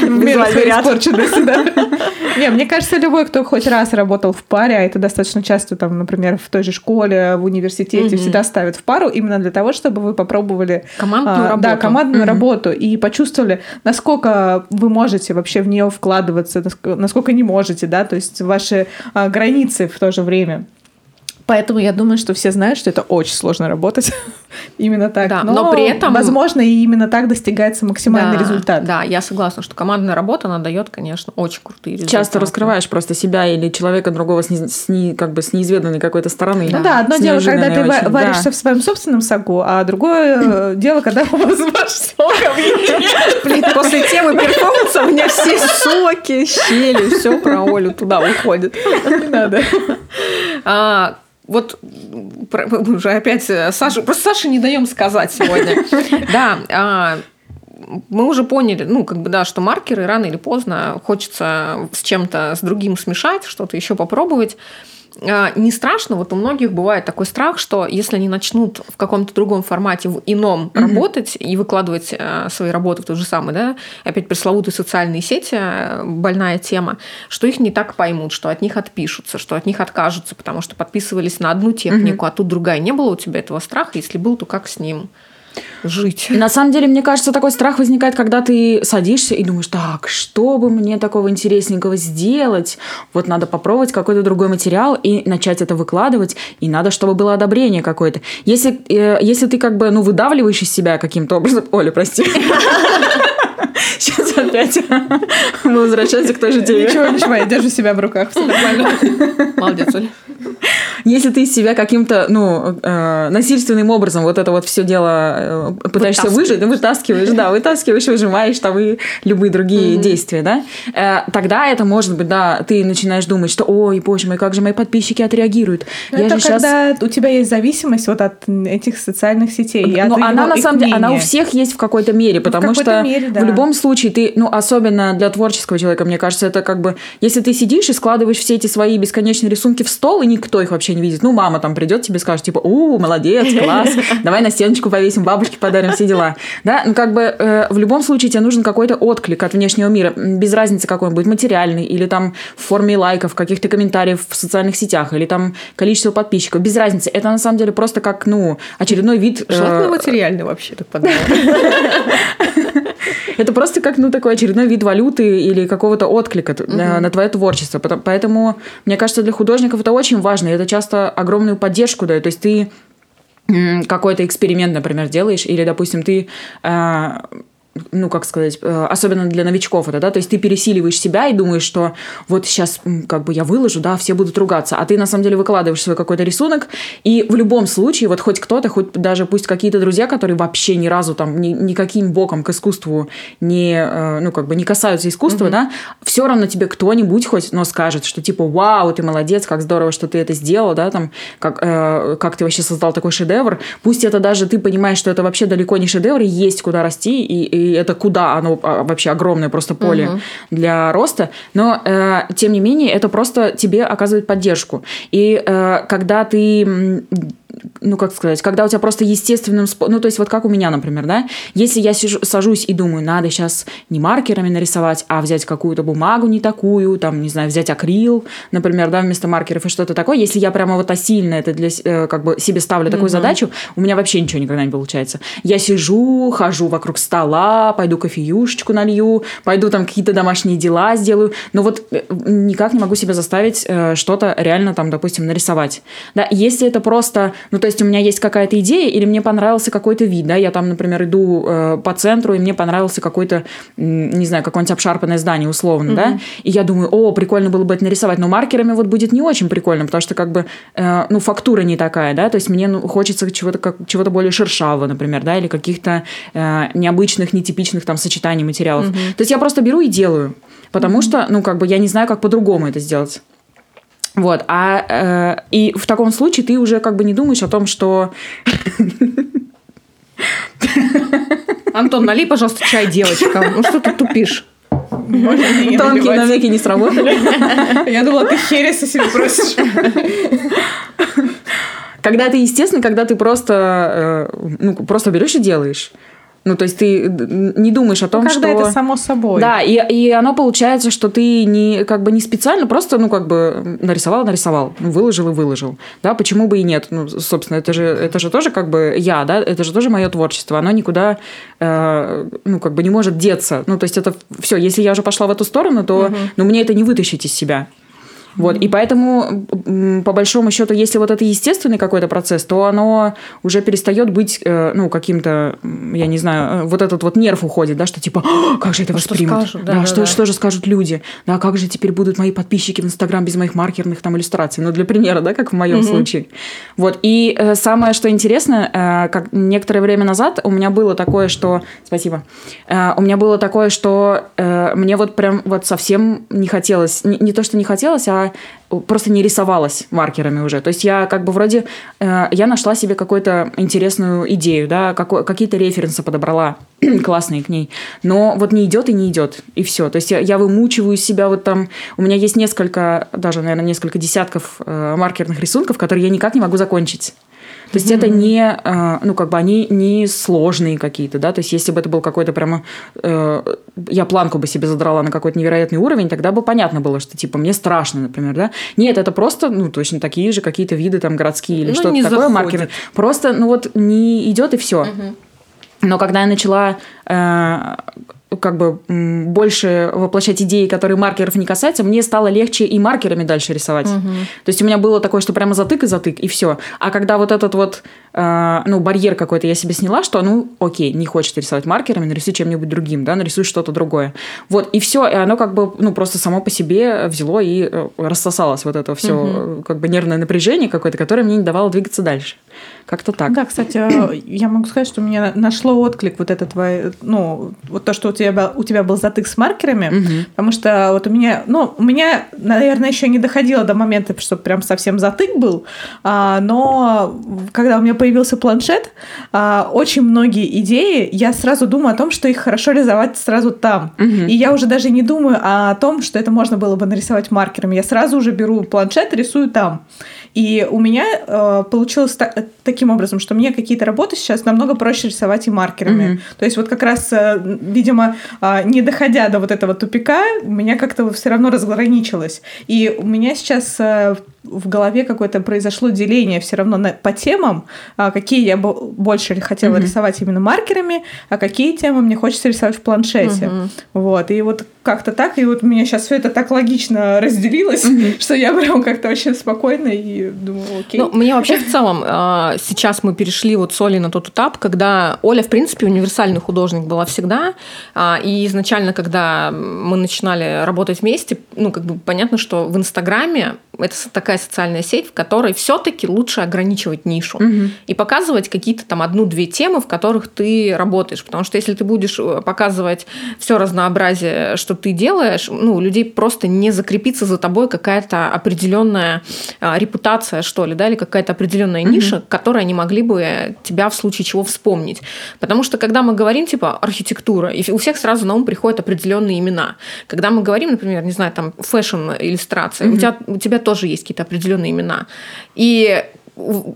Визуальный ряд. Не, мне кажется, любой, кто хоть раз работал в паре, а это достаточно часто, там, например, в той же школе, в университете, угу. всегда ставят в пару именно для того, чтобы вы попробовали командную а, работу. Да, командную угу. работу и почувствовали, насколько вы можете вообще в нее вкладываться, насколько не можете, да, то есть ваши а, границы в то же время. Поэтому я думаю, что все знают, что это очень сложно работать. Именно так. Да, но, но при этом... Возможно, и именно так достигается максимальный да, результат. Да, я согласна, что командная работа, она дает, конечно, очень крутые результаты. Часто раскрываешь просто себя или человека другого с, не, с, не, как бы с неизведанной какой-то стороны. Ну да, одно дело, когда ты очень, варишься да. в своем собственном соку, а другое [laughs] дело, когда [laughs] у вас ваш сок Блин, после темы перформанса у меня все соки, щели, все про Олю туда уходит. [laughs] Не надо. Вот уже опять э, Саша, просто Саше не даем сказать сегодня. [laughs] Да, а, мы уже поняли, ну, как бы, да, что маркеры рано или поздно хочется с чем-то, с другим смешать, что-то еще попробовать. А, не страшно, вот у многих бывает такой страх, что если они начнут в каком-то другом формате, в ином mm-hmm. работать и выкладывать а, свои работы в то же самое, да, опять пресловутые социальные сети, а, больная тема, что их не так поймут, что от них отпишутся, что от них откажутся, потому что подписывались на одну технику, mm-hmm. а тут другая. Не было у тебя этого страха? Если был, то как с ним? Жить. На самом деле, мне кажется, такой страх возникает, когда ты садишься и думаешь, так, что бы мне такого интересненького сделать? Вот надо попробовать какой-то другой материал и начать это выкладывать, и надо, чтобы было одобрение какое-то. Если, э, если ты как бы, ну, выдавливаешь из себя каким-то образом... [laughs] Оля, прости. [laughs] Сейчас опять [laughs] мы возвращаемся к той же теме. Ничего, ничего, я держу себя в руках, все нормально. Молодец, Оля. Если ты себя каким-то, ну, э, насильственным образом вот это вот все дело э, пытаешься выжить, вытаскиваешь, да, вытаскиваешь, выжимаешь там и любые другие mm-hmm. действия, да, э, тогда это может быть, да, ты начинаешь думать, что, ой, боже мой, как же мои подписчики отреагируют. Но Я это же когда сейчас... у тебя есть зависимость вот от этих социальных сетей. Но она на самом деле, она у всех есть в какой-то мере, потому что мере, да. в любом случае ты, ну, особенно для творческого человека, мне кажется, это как бы, если ты сидишь и складываешь все эти свои бесконечные рисунки в стол, и никто их вообще не видит. Ну, мама там придет тебе скажет, типа, у, молодец, класс, [laughs] давай на стеночку повесим, бабушке подарим, все дела. Да, ну, как бы э, в любом случае тебе нужен какой-то отклик от внешнего мира, без разницы какой он будет, материальный, или там в форме лайков, каких-то комментариев в социальных сетях, или там количество подписчиков, без разницы. Это на самом деле просто как, ну, очередной вид... Э, Желательно материальный вообще, так подумала. [laughs] Это просто как, ну, такой очередной вид валюты или какого-то отклика угу. на твое творчество. Поэтому, мне кажется, для художников это очень важно. И это часто огромную поддержку дает. То есть ты какой-то эксперимент, например, делаешь, или, допустим, ты э, ну, как сказать, э, особенно для новичков это, да, то есть ты пересиливаешь себя и думаешь, что вот сейчас как бы я выложу, да, все будут ругаться, а ты на самом деле выкладываешь свой какой-то рисунок, и в любом случае вот хоть кто-то, хоть даже пусть какие-то друзья, которые вообще ни разу там ни, никаким боком к искусству не, э, ну, как бы не касаются искусства, mm-hmm. да, все равно тебе кто-нибудь хоть, но скажет, что типа, вау, ты молодец, как здорово, что ты это сделал, да, там, как, э, как ты вообще создал такой шедевр, пусть это даже ты понимаешь, что это вообще далеко не шедевр, и есть куда расти, и, и и это куда оно а, вообще огромное просто поле угу. для роста, но э, тем не менее это просто тебе оказывает поддержку. И э, когда ты ну, как сказать, когда у тебя просто естественным ну, то есть вот как у меня, например, да, если я сижу, сажусь и думаю, надо сейчас не маркерами нарисовать, а взять какую-то бумагу не такую, там, не знаю, взять акрил, например, да, вместо маркеров и что-то такое, если я прямо вот осильно это для, э, как бы себе ставлю такую mm-hmm. задачу, у меня вообще ничего никогда не получается. Я сижу, хожу вокруг стола, пойду кофеюшечку налью, пойду там какие-то домашние дела сделаю, но вот э, никак не могу себя заставить э, что-то реально там, допустим, нарисовать. Да, если это просто ну, то есть у меня есть какая-то идея, или мне понравился какой-то вид, да, я там, например, иду э, по центру, и мне понравился какой-то, не знаю, какое-нибудь обшарпанное здание, условно, mm-hmm. да, и я думаю, о, прикольно было бы это нарисовать, но маркерами вот будет не очень прикольно, потому что как бы, э, ну, фактура не такая, да, то есть мне ну, хочется чего-то, как, чего-то более шершавого, например, да, или каких-то э, необычных, нетипичных там сочетаний материалов. Mm-hmm. То есть я просто беру и делаю, потому mm-hmm. что, ну, как бы я не знаю, как по-другому это сделать. Вот, а э, и в таком случае ты уже как бы не думаешь о том, что... Антон, налей, пожалуйста, чай девочкам. Ну что ты тупишь? Тонкие навеки не сработали. Я думала, ты хереса себе просишь. Когда ты, естественно, когда ты просто, э, ну, просто берешь и делаешь. Ну, то есть ты не думаешь о том, ну, когда что... Когда это само собой. Да, и, и оно получается, что ты не, как бы не специально, просто, ну, как бы нарисовал, нарисовал, ну, выложил и выложил. Да, почему бы и нет? Ну, собственно, это же, это же тоже как бы я, да, это же тоже мое творчество. Оно никуда, э, ну, как бы не может деться. Ну, то есть это все, если я уже пошла в эту сторону, то, угу. ну, мне это не вытащить из себя. Вот, и поэтому, по большому счету, если вот это естественный какой-то процесс, то оно уже перестает быть, э, ну, каким-то, я не знаю, э, вот этот вот нерв уходит, да, что типа, как же это а воспримут? Что, скажут, да, да, что, да. что же скажут люди? Да, как же теперь будут мои подписчики в Инстаграм без моих маркерных там иллюстраций? Ну, для примера, да, как в моем угу. случае. Вот, и э, самое, что интересно, как некоторое время назад у меня было такое, что... Спасибо. У меня было такое, что мне вот прям вот совсем не хотелось, не, не то, что не хотелось, а просто не рисовалась маркерами уже. То есть я как бы вроде, э, я нашла себе какую-то интересную идею, да, какие-то референсы подобрала [clears throat] классные к ней, но вот не идет и не идет, и все. То есть я, я вымучиваю себя вот там, у меня есть несколько, даже, наверное, несколько десятков э, маркерных рисунков, которые я никак не могу закончить. То есть mm-hmm. это не, а, ну, как бы они не сложные какие-то, да, то есть если бы это был какой-то прямо, э, я планку бы себе задрала на какой-то невероятный уровень, тогда бы понятно было, что, типа, мне страшно, например, да. Нет, это просто, ну, точно такие же какие-то виды там городские или ну, что-то такое, заходит. маркеры. Просто, ну, вот не идет и все. Mm-hmm. Но когда я начала э, как бы больше воплощать идеи, которые маркеров не касаются, мне стало легче и маркерами дальше рисовать. Угу. То есть у меня было такое, что прямо затык и затык, и все. А когда вот этот вот, э, ну, барьер какой-то я себе сняла, что, ну, окей, не хочешь рисовать маркерами, нарисуй чем-нибудь другим, да, нарисуй что-то другое. Вот, и все, и оно как бы, ну, просто само по себе взяло и э, рассосалось вот это все, угу. как бы нервное напряжение какое-то, которое мне не давало двигаться дальше. Как-то так. Да, кстати, э, я могу сказать, что у меня нашло отклик вот это твое, ну, вот то, что у тебя, у тебя был затык с маркерами, угу. потому что вот у меня, ну, у меня, наверное, еще не доходило до момента, что прям совсем затык был, а, но когда у меня появился планшет, а, очень многие идеи, я сразу думаю о том, что их хорошо рисовать сразу там. Угу. И я уже даже не думаю о том, что это можно было бы нарисовать маркерами. Я сразу уже беру планшет, рисую там. И у меня э, получилось та- таким образом, что мне какие-то работы сейчас намного проще рисовать и маркерами. Mm-hmm. То есть вот как раз, э, видимо, э, не доходя до вот этого тупика, у меня как-то все равно разграничилось. И у меня сейчас э, в голове какое-то произошло деление все равно на, по темам, а, какие я больше хотела mm-hmm. рисовать именно маркерами, а какие темы мне хочется рисовать в планшете. Mm-hmm. Вот. И вот как-то так, и вот у меня сейчас все это так логично разделилось, mm-hmm. [laughs] что я прям как-то очень спокойно и думаю, окей. Ну, мне вообще в целом а, сейчас мы перешли вот с Олей на тот этап, когда Оля, в принципе, универсальный художник была всегда, а, и изначально, когда мы начинали работать вместе, ну, как бы понятно, что в Инстаграме это такая социальная сеть, в которой все-таки лучше ограничивать нишу угу. и показывать какие-то там одну-две темы, в которых ты работаешь. Потому что если ты будешь э, показывать все разнообразие, что ты делаешь, ну, у людей просто не закрепится за тобой какая-то определенная а, репутация, что ли, да, или какая-то определенная угу. ниша, которой они могли бы тебя в случае чего вспомнить. Потому что когда мы говорим, типа, архитектура, и у всех сразу на ум приходят определенные имена. Когда мы говорим, например, не знаю, там, фэшн-иллюстрация, угу. у, тебя, у тебя тоже есть какие-то определенные имена. И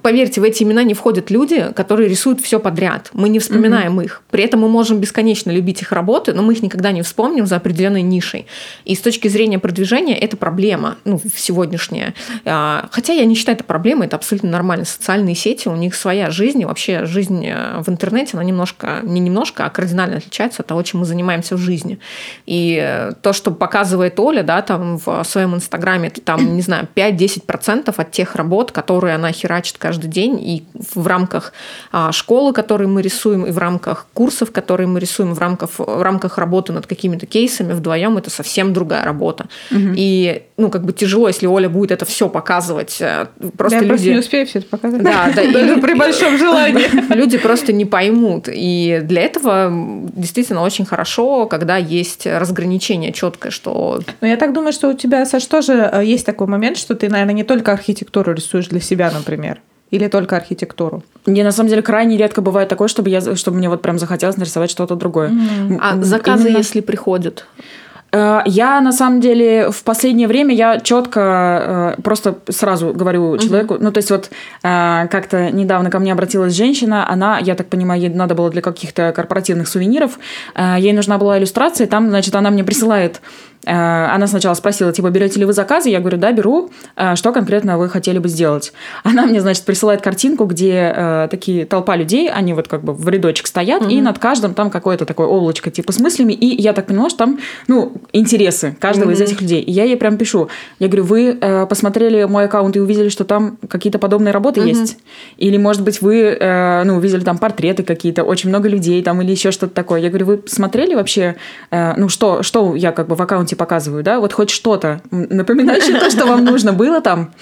поверьте, в эти имена не входят люди, которые рисуют все подряд. Мы не вспоминаем mm-hmm. их. При этом мы можем бесконечно любить их работы, но мы их никогда не вспомним за определенной нишей. И с точки зрения продвижения это проблема, ну, сегодняшняя. А, хотя я не считаю это проблемой, это абсолютно нормально. Социальные сети, у них своя жизнь, вообще жизнь э, в интернете, она немножко, не немножко, а кардинально отличается от того, чем мы занимаемся в жизни. И э, то, что показывает Оля, да, там в своем инстаграме, это там, не знаю, 5-10% от тех работ, которые она хера херачит каждый день, и в рамках а, школы, которые мы рисуем, и в рамках курсов, которые мы рисуем, в рамках, в рамках работы над какими-то кейсами вдвоем, это совсем другая работа. Угу. И, ну, как бы тяжело, если Оля будет это все показывать. Э, просто да, люди... просто не успею все это показать. Да, да. [laughs] И при большом желании. [laughs] Люди просто не поймут. И для этого действительно очень хорошо, когда есть разграничение четкое, что... Ну, я так думаю, что у тебя, Саш, тоже э, есть такой момент, что ты, наверное, не только архитектуру рисуешь для себя, например, например? Или только архитектуру? Мне на самом деле крайне редко бывает такое, чтобы я, чтобы мне вот прям захотелось нарисовать что-то другое. Mm-hmm. А заказы, Именно... если приходят? Э, я на самом деле в последнее время я четко э, просто сразу говорю человеку, mm-hmm. ну то есть вот э, как-то недавно ко мне обратилась женщина, она, я так понимаю, ей надо было для каких-то корпоративных сувениров, ей нужна была иллюстрация, там, значит, она мне присылает она сначала спросила, типа, берете ли вы заказы? Я говорю, да, беру. Э, что конкретно вы хотели бы сделать? Она мне, значит, присылает картинку, где э, такие толпа людей, они вот как бы в рядочек стоят, mm-hmm. и над каждым там какое-то такое облачко типа с мыслями, и я так поняла, что там, ну, интересы каждого mm-hmm. из этих людей. И я ей прям пишу, я говорю, вы э, посмотрели мой аккаунт и увидели, что там какие-то подобные работы mm-hmm. есть? Или, может быть, вы, э, ну, увидели там портреты какие-то, очень много людей там, или еще что-то такое? Я говорю, вы смотрели вообще, э, ну, что, что я как бы в аккаунте показываю, да, вот хоть что-то, напоминающее то, что вам нужно было там,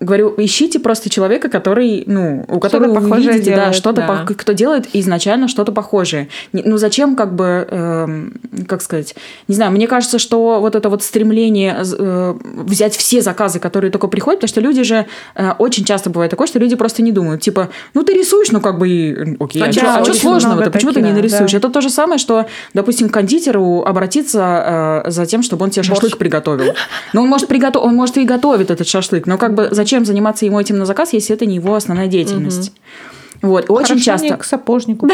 говорю, ищите просто человека, который, ну, у которого вы видите, делает, да, что-то, да. По, кто делает изначально что-то похожее. Ну, зачем, как бы, э, как сказать, не знаю, мне кажется, что вот это вот стремление э, взять все заказы, которые только приходят, потому что люди же, э, очень часто бывает такое, что люди просто не думают, типа, ну, ты рисуешь, ну, как бы, и, окей, а, а, да, что сложного-то, почему ты не нарисуешь? Да. Это то же самое, что, допустим, к кондитеру обратиться э, за тем, чтобы он тебе Борщ. шашлык приготовил. Ну, он может, приготов... он может и готовит этот шашлык, но как бы зачем заниматься ему этим на заказ, если это не его основная деятельность? Вот, очень часто... к сапожнику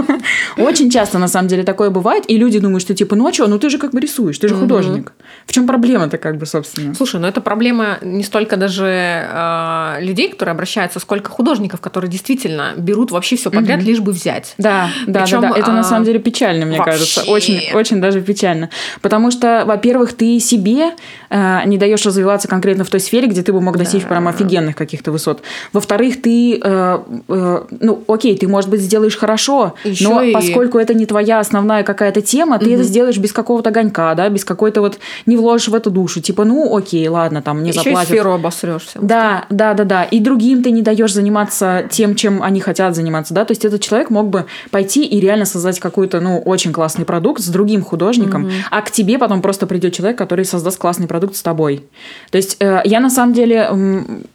[laughs] Очень часто, на самом деле, такое бывает, и люди думают, что типа, ну а что, ну ты же как бы рисуешь, ты же художник. В чем проблема-то, как бы, собственно? Слушай, ну это проблема не столько даже э, людей, которые обращаются, сколько художников, которые действительно берут вообще все подряд, лишь бы взять. Да, да, да. Это а... на самом деле печально, мне кажется. Очень, очень даже печально. Потому что, во-первых, ты себе э, не даешь развиваться конкретно в той сфере, где ты бы мог достичь прям офигенных каких-то высот. Во-вторых, ты, ну, окей, ты, может быть, сделаешь хорошо, Еще но и... поскольку это не твоя основная какая-то тема, ты угу. это сделаешь без какого-то огонька, да, без какой-то вот не вложишь в эту душу. Типа, ну, окей, ладно, там Еще заплатят. Еще сферу обосрешься. Да, да, да, да. И другим ты не даешь заниматься тем, чем они хотят заниматься, да. То есть этот человек мог бы пойти и реально создать какой-то, ну, очень классный продукт с другим художником, угу. а к тебе потом просто придет человек, который создаст классный продукт с тобой. То есть э, я на самом деле,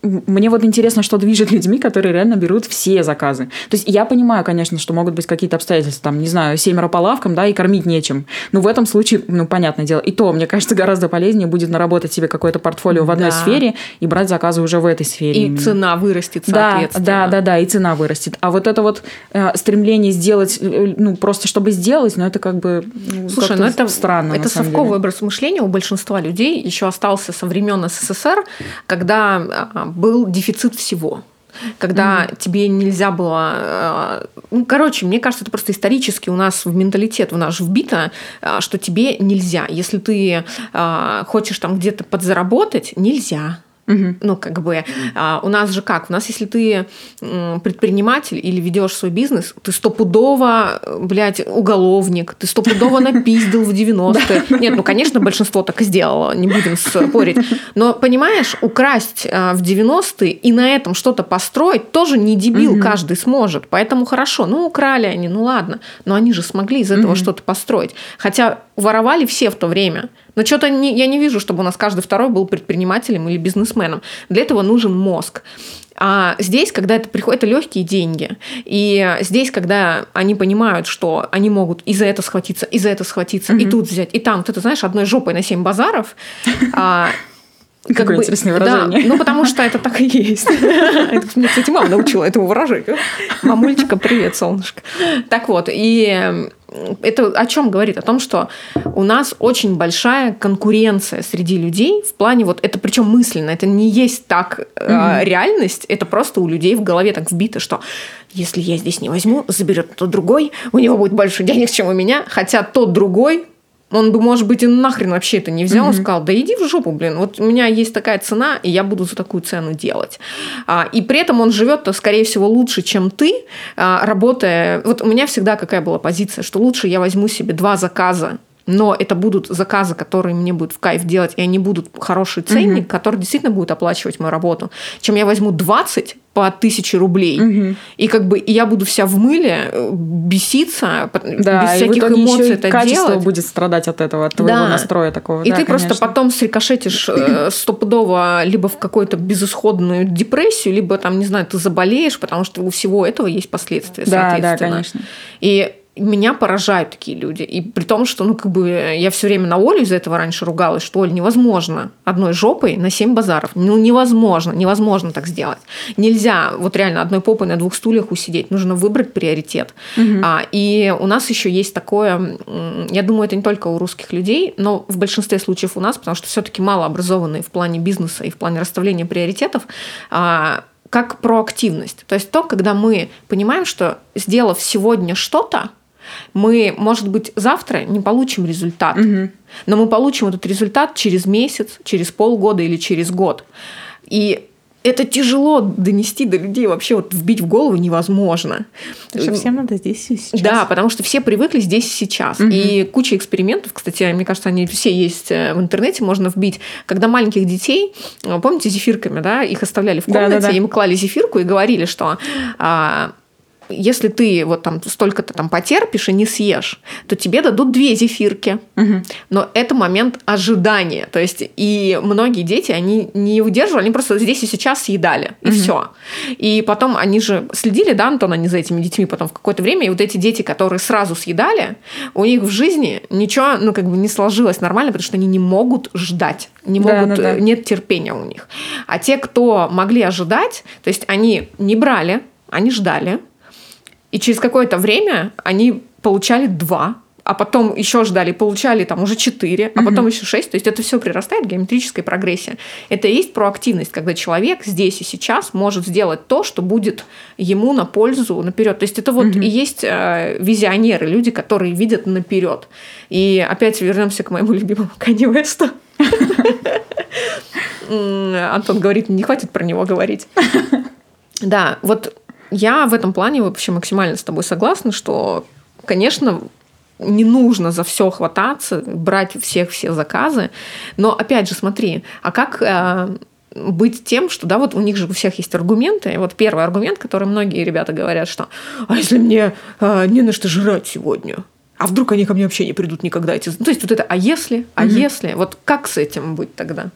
мне вот интересно, что движет [laughs] людьми, которые реально берут все заказы. То есть я понимаю, конечно, что могут быть какие-то обстоятельства, там, не знаю, семеро по лавкам, да, и кормить нечем. Но в этом случае, ну, понятное дело, и то, мне кажется, гораздо полезнее будет наработать себе какое-то портфолио в одной да. сфере и брать заказы уже в этой сфере. И цена вырастет, соответственно. Да, да, да, да, и цена вырастет. А вот это вот э, стремление сделать, э, ну, просто чтобы сделать, ну, это как бы ну, Слушай, ну это странно. Это совковый деле. образ мышления у большинства людей еще остался со времен СССР, когда а, был дефицит всего когда mm-hmm. тебе нельзя было... А, ну, короче, мне кажется, это просто исторически у нас в менталитет в наш вбито, а, что тебе нельзя. Если ты хочешь там где-то подзаработать, нельзя. Угу. Ну, как бы а, у нас же как? У нас, если ты предприниматель или ведешь свой бизнес, ты стопудово, блядь, уголовник, ты стопудово напиздил в 90-е. [laughs] Нет, ну, конечно, большинство так и сделало, не будем спорить. Но, понимаешь, украсть а, в 90-е и на этом что-то построить тоже не дебил угу. каждый сможет. Поэтому хорошо, ну, украли они, ну, ладно. Но они же смогли из этого угу. что-то построить. Хотя воровали все в то время. Но что-то я не вижу, чтобы у нас каждый второй был предпринимателем или бизнесменом. Для этого нужен мозг. А здесь, когда это приходит, это легкие деньги. И здесь, когда они понимают, что они могут и за это схватиться, и за это схватиться, mm-hmm. и тут взять, и там, вот это, знаешь, одной жопой на семь базаров, а, [laughs] как Какое бы, интересное выражение. Да, ну, потому что это так и есть. [laughs] Мне, кстати, мама научила этому выражению. Мамулечка, привет, солнышко. Так вот, и это о чем говорит? О том, что у нас очень большая конкуренция среди людей в плане вот это причем мысленно, это не есть так mm-hmm. реальность, это просто у людей в голове так вбито, что если я здесь не возьму, заберет тот другой, у него будет больше денег, чем у меня, хотя тот другой он бы, может быть, и нахрен вообще это не взял, mm-hmm. он сказал, да иди в жопу, блин, вот у меня есть такая цена, и я буду за такую цену делать. А, и при этом он живет-то, скорее всего, лучше, чем ты, а, работая... Вот у меня всегда какая была позиция, что лучше я возьму себе два заказа но это будут заказы, которые мне будут в кайф делать, и они будут хороший ценник, mm-hmm. который действительно будет оплачивать мою работу, чем я возьму 20 по тысяче рублей, mm-hmm. и как бы я буду вся в мыле, э, беситься, да, без всяких эмоций это качество делать. будет страдать от этого, от твоего да. настроя такого. И да, ты конечно. просто потом срикошетишь э, [clears throat] стопудово либо в какую-то безысходную депрессию, либо там, не знаю, ты заболеешь, потому что у всего этого есть последствия, да, соответственно. Да, конечно. И меня поражают такие люди. И при том, что, ну, как бы, я все время на Олю из-за этого раньше ругалась, что, Оль, невозможно одной жопой на семь базаров. Ну, невозможно, невозможно так сделать. Нельзя вот реально одной попой на двух стульях усидеть. Нужно выбрать приоритет. Угу. А, и у нас еще есть такое, я думаю, это не только у русских людей, но в большинстве случаев у нас, потому что все-таки малообразованные в плане бизнеса и в плане расставления приоритетов, а, как проактивность. То есть то, когда мы понимаем, что сделав сегодня что-то, мы, может быть, завтра не получим результат, угу. но мы получим этот результат через месяц, через полгода или через год. И это тяжело донести до людей, вообще вот вбить в голову невозможно. Потому что всем надо здесь и сейчас. Да, потому что все привыкли здесь и сейчас. Угу. И куча экспериментов, кстати, мне кажется, они все есть э, в интернете, можно вбить. Когда маленьких детей, э, помните, зефирками, да, их оставляли в комнате, да, да, да. им клали зефирку и говорили, что а, если ты вот там столько-то там потерпишь и не съешь, то тебе дадут две зефирки. Угу. Но это момент ожидания. То есть и многие дети, они не удерживали, они просто здесь и сейчас съедали, и угу. все. И потом они же следили, да, Антон, они за этими детьми потом в какое-то время, и вот эти дети, которые сразу съедали, у них в жизни ничего, ну, как бы не сложилось нормально, потому что они не могут ждать, не могут, да, да, да. нет терпения у них. А те, кто могли ожидать, то есть они не брали, они ждали, и через какое-то время они получали два а потом еще ждали, получали там уже 4, а потом еще 6. То есть это все прирастает геометрической прогрессии. Это и есть проактивность, когда человек здесь и сейчас может сделать то, что будет ему на пользу наперед. То есть это вот и есть э, визионеры, люди, которые видят наперед. И опять вернемся к моему [laughs] любимому Канни Весту. [laughs] Антон говорит, не хватит про него говорить. [laughs] Да, вот я в этом плане вообще максимально с тобой согласна, что, конечно, не нужно за все хвататься, брать всех все заказы. Но опять же, смотри, а как э, быть тем, что, да, вот у них же у всех есть аргументы. И вот первый аргумент, который многие ребята говорят, что «а если мне э, не на что жрать сегодня?» А вдруг они ко мне вообще не придут никогда? Эти... То есть вот это «а если?», «а угу. если?». Вот как с этим быть тогда?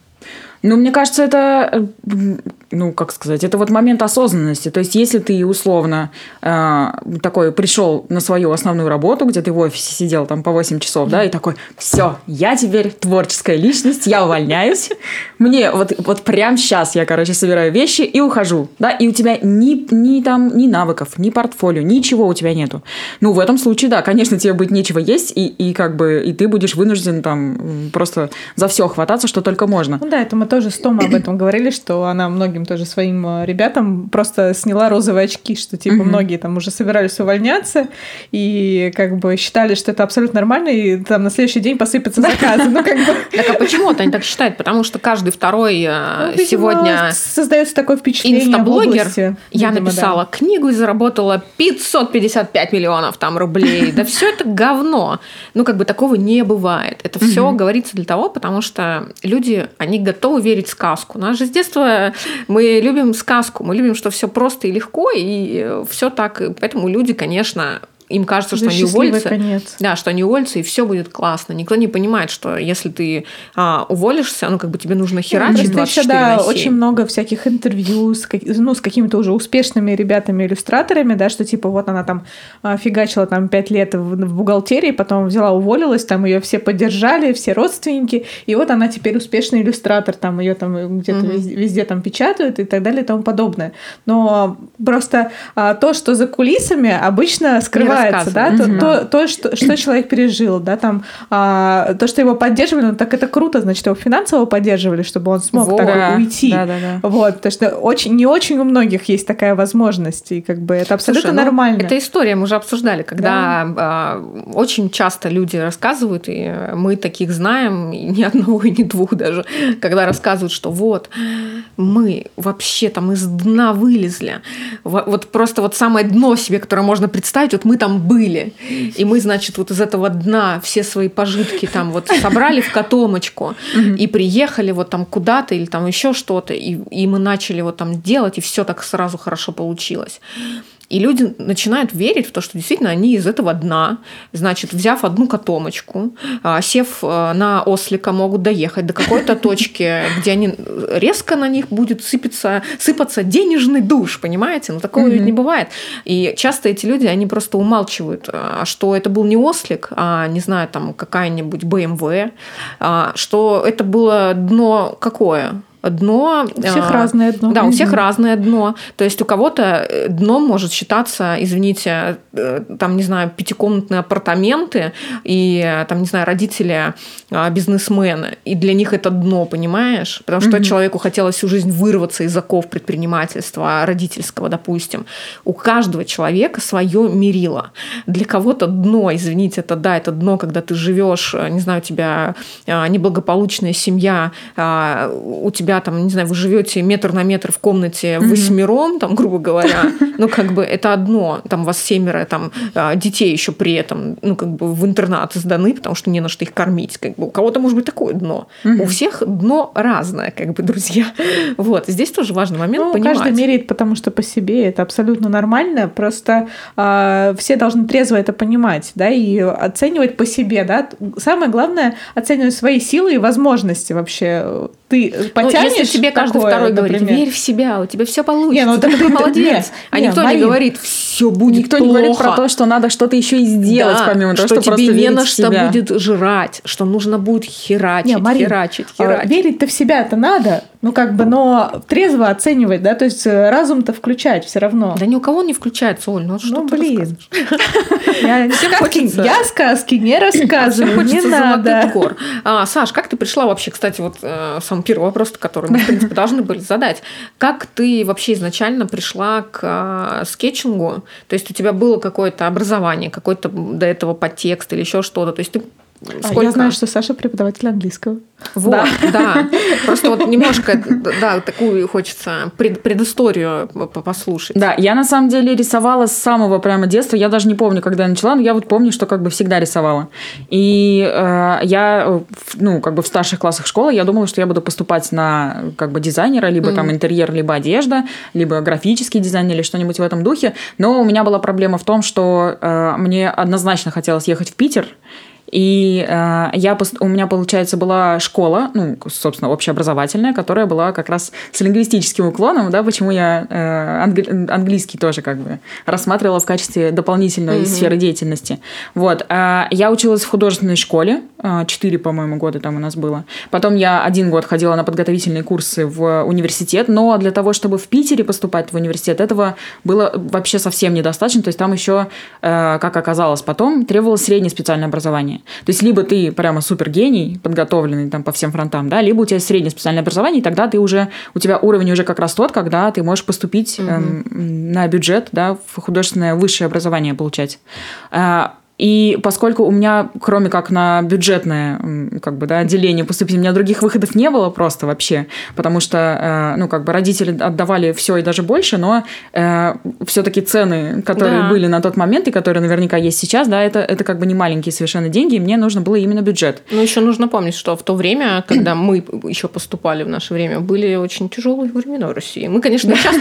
Ну, мне кажется, это, э, ну, как сказать, это вот момент осознанности. То есть, если ты условно э, такой пришел на свою основную работу, где ты в офисе сидел там по 8 часов, да, и такой, все, я теперь творческая личность, я увольняюсь, мне вот, вот прям сейчас я, короче, собираю вещи и ухожу, да, и у тебя ни, ни там, ни навыков, ни портфолио, ничего у тебя нету. Ну, в этом случае, да, конечно, тебе будет нечего есть, и, и как бы, и ты будешь вынужден там просто за все хвататься, что только можно. Ну да, это мы тоже с Томой об этом говорили, что она многим тоже своим э, ребятам просто сняла розовые очки, что типа mm-hmm. многие там уже собирались увольняться и как бы считали, что это абсолютно нормально, и там на следующий день посыпятся заказы. Ну, как бы... Так а почему-то они так считают? Потому что каждый второй э, ну, сегодня... Создается такое впечатление Инстаблогер. Я написала книгу и заработала 555 миллионов там рублей. Да все это говно. Ну, как бы такого не бывает. Это все говорится для того, потому что люди, они готовы верить в сказку. У нас же с детства мы любим сказку, мы любим, что все просто и легко, и все так. Поэтому люди, конечно, им кажется, что они уволятся. Конец. Да, что они уволятся, и все будет классно. Никто не понимает, что если ты а, уволишься, ну, как бы тебе нужно херачить 24 да, на 7. очень много всяких интервью с, ну, с какими-то уже успешными ребятами-иллюстраторами, да, что типа вот она там а, фигачила там 5 лет в, в бухгалтерии, потом взяла, уволилась, там ее все поддержали, все родственники, и вот она теперь успешный иллюстратор, там ее там где-то угу. везде, везде там печатают и так далее и тому подобное. Но просто а, то, что за кулисами, обычно скрывается раскрывается, да, то, то, то что, что человек пережил, да, там, а, то, что его поддерживали, ну, так это круто, значит, его финансово поддерживали, чтобы он смог вот, так да, уйти. Да, да, да. Вот, потому что очень, не очень у многих есть такая возможность, и как бы это абсолютно Слушай, ну, нормально. Это история, мы уже обсуждали, когда да. а, очень часто люди рассказывают, и мы таких знаем, и ни одного, и ни двух даже, когда рассказывают, что вот, мы вообще там из дна вылезли, вот просто вот самое дно себе, которое можно представить, вот мы там там были. И мы, значит, вот из этого дна все свои пожитки там вот собрали в котомочку и приехали вот там куда-то или там еще что-то, и, и мы начали вот там делать, и все так сразу хорошо получилось. И люди начинают верить в то, что действительно они из этого дна, значит, взяв одну котомочку, а, сев а, на ослика, могут доехать до какой-то [laughs] точки, где они резко на них будет сыпаться, сыпаться денежный душ, понимаете? Ну, такого mm-hmm. не бывает. И часто эти люди, они просто умалчивают, а, что это был не ослик, а, не знаю, там какая-нибудь BMW, что это было дно какое? Дно. У всех а, разное дно. Да, у всех разное дно. То есть у кого-то э, дно может считаться, извините, э, там, не знаю, пятикомнатные апартаменты, и э, там, не знаю, родители а, бизнесмены, и для них это дно, понимаешь? Потому что mm-hmm. человеку хотелось всю жизнь вырваться из оков предпринимательства родительского, допустим. У каждого человека свое мерило. Для кого-то дно, извините, это да, это дно, когда ты живешь, не знаю, у тебя а, неблагополучная семья, у тебя тебя там, не знаю, вы живете метр на метр в комнате восьмером, там, грубо говоря, [laughs] ну, как бы это одно, там, вас семеро, там, а, детей еще при этом, ну, как бы в интернат сданы, потому что не на что их кормить, как бы у кого-то может быть такое дно. У всех дно разное, как бы, друзья. [laughs] Вот, здесь тоже важный момент ну, понимать. Каждый меряет, потому что по себе это абсолютно нормально, просто э, все должны трезво это понимать, да, и оценивать по себе, да. Самое главное оценивать свои силы и возможности вообще. Ты потянешь ну, если тебе каждый такое, второй например. говорит, верь в себя, у тебя все получится, не, ну, ты такой молодец. а никто Марин, не говорит, все будет Никто плохо. не говорит про то, что надо что-то еще и сделать, да, помимо того, что, что тебе не на что будет жрать, что нужно будет херачить, не, Марин, херачить, а, херачить. Верить-то в себя-то надо. Ну, как бы, но трезво оценивать, да, то есть э, разум-то включать все равно. Да ни у кого не включается, Оль, ну что Ну, блин. [laughs] [laughs] Я сказки, не рассказываю, не надо. А, Саш, как ты пришла вообще, кстати, вот э, самый первый вопрос, который мы, в принципе, должны были задать. Как ты вообще изначально пришла к э, скетчингу? То есть у тебя было какое-то образование, какой-то до этого подтекст или еще что-то? То есть ты А, сколько... Я знаю, что Саша преподаватель английского. Вот, да. [laughs] Просто вот немножко, да, такую хочется пред- предысторию послушать. Да, я на самом деле рисовала с самого прямо детства. Я даже не помню, когда я начала, но я вот помню, что как бы всегда рисовала. И э, я, э, ну, как бы в старших классах школы я думала, что я буду поступать на как бы дизайнера, либо там интерьер, либо одежда, либо графический дизайн или что-нибудь в этом духе. Но у меня была проблема в том, что э, мне однозначно хотелось ехать в Питер. И э, я, у меня, получается, была школа, ну, собственно, общеобразовательная, которая была как раз с лингвистическим уклоном, да, почему я э, англи- английский тоже как бы рассматривала в качестве дополнительной сферы деятельности. Вот. А я училась в художественной школе, э, по-моему, года там у нас было. Потом я один год ходила на подготовительные курсы в университет, но для того, чтобы в Питере поступать в университет, этого было вообще совсем недостаточно. То есть там еще, э, как оказалось потом, требовалось среднее специальное образование. То есть либо ты прямо супер гений, подготовленный там по всем фронтам, да, либо у тебя среднее специальное образование, и тогда ты уже, у тебя уровень уже как раз тот, когда ты можешь поступить эм, на бюджет, да, в художественное высшее образование получать. И поскольку у меня, кроме как на бюджетное как бы, да, отделение поступить, у меня других выходов не было просто вообще, потому что, э, ну, как бы родители отдавали все и даже больше, но все-таки цены, которые Да. были на тот момент и которые наверняка есть сейчас, да, это, это как бы не маленькие совершенно деньги, и мне нужно было именно бюджет. Ну, еще нужно помнить, что в то время, когда мы еще поступали в наше время, были очень тяжелые времена в России. Мы, конечно, сейчас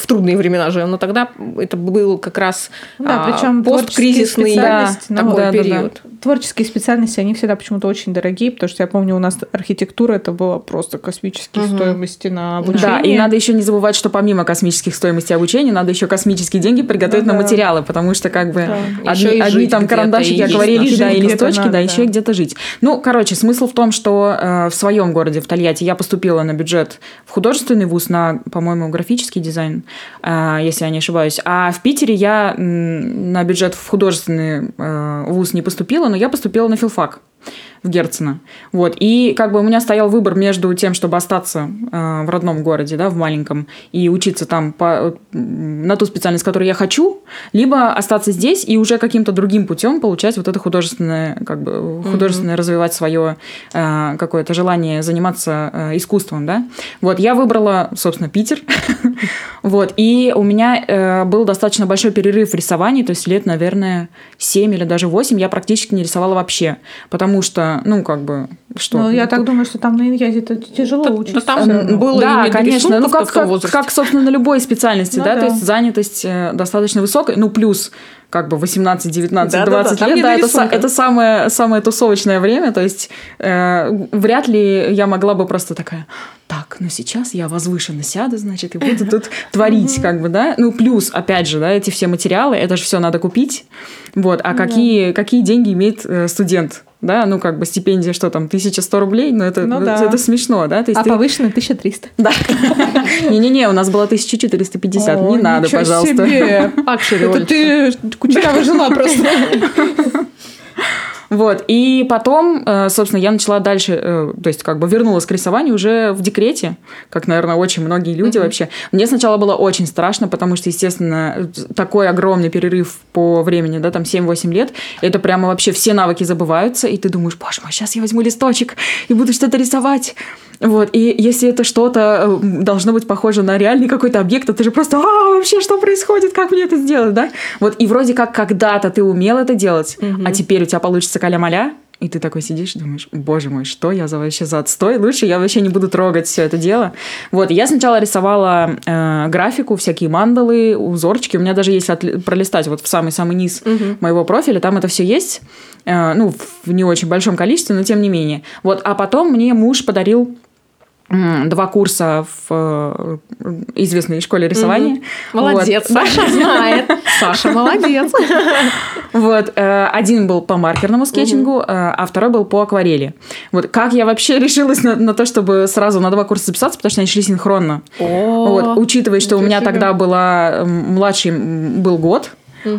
в трудные времена живем, но тогда это был как раз Да, а, причем посткризисный творческие да, ну, такой да, да, да. период. Творческие специальности, они всегда почему-то очень дорогие, потому что я помню, у нас архитектура это было просто космические Мгм. стоимости на обучение. Да, и надо еще не забывать, что помимо космических стоимостей обучения, надо еще космические деньги приготовить Ну на да. материалы, потому что как бы Да. Одни, и одни там карандашики, и есть акварельки, надо. да, и листочки, надо, да, еще и да. где-то жить. Ну, короче, смысл в том, что э, в своем городе, в Тольятти, я поступила на бюджет в художественный вуз на, по-моему, графический дизайн, э, если я не ошибаюсь. А в Питере я на бюджет в художественный э, вуз не поступила, но я поступила на филфак в Герцена. Вот. И как бы у меня стоял выбор между тем, чтобы остаться э, в родном городе, да, в маленьком, и учиться там по, м, на ту специальность, которую я хочу, либо остаться здесь и уже каким-то другим путем получать вот это художественное, как бы, художественное развивать свое э, какое-то желание заниматься э, искусством, да. Вот, я выбрала, собственно, Питер. [laughs] Вот, и у меня э, был достаточно большой перерыв в рисовании, то есть лет, наверное, 7 или даже 8 я практически не рисовала вообще, потому что, ну, как бы, что? Ну, я так думаю, что там на иньязе это тяжело Да- учиться. да там равно. было и да, до конечно. Ну, как, как, как, собственно, на любой специальности, Ну да, да. то есть занятость э, достаточно высокая, ну, плюс как бы 18, 19, Да-да-да, 20 там не лет, да, это, это самое, самое тусовочное время, то есть э, вряд ли я могла бы просто такая, так, ну сейчас я возвышенно сяду, значит, и буду тут [laughs] творить, как бы, да, ну, плюс, опять же, да, эти все материалы, это же все надо купить, вот, а какие, какие деньги имеет э, студент? Да, ну как бы стипендия, что там, 1100 рублей, ну это, Ну ну, да. это смешно, да? То есть А ты- повышенный 1300. да. [laughs] Не-не-не, у нас было 1450. О, Не надо, пожалуйста. себе. [laughs] Это ты кучеряво жила просто. [laughs] Вот. И потом, э, собственно, я начала дальше, э, то есть как бы вернулась к рисованию уже в декрете, как, наверное, очень многие люди вообще. Мне сначала было очень страшно, потому что, естественно, такой огромный перерыв по времени, да, там 7-8 лет, это прямо вообще все навыки забываются, и ты думаешь, боже мой, сейчас я возьму листочек и буду что-то рисовать. Вот, и если это что-то э, должно быть похоже на реальный какой-то объект, то ты же просто, а, вообще, что происходит, как мне это сделать, да? Вот, и вроде как когда-то ты умел это делать, а теперь у тебя получится каля-маля, и ты такой сидишь и думаешь, боже мой, что я за вообще за отстой? Лучше я вообще не буду трогать все это дело. Вот, я сначала рисовала э, графику, всякие мандалы, узорчики. У меня даже есть отли- пролистать вот в самый-самый низ моего профиля, там это все есть. Э, ну, в не очень большом количестве, но тем не менее. Вот, а потом мне муж подарил два курса в э, известной школе рисования. Молодец, вот. Саша [laughs] знает. Саша молодец. Вот. Э, один был по маркерному скетчингу, а второй был по акварели. Вот. Как я вообще [laughs] решилась на, на то, чтобы сразу на два курса записаться, потому что они шли синхронно. Вот. Учитывая, что у меня тогда была младший был год,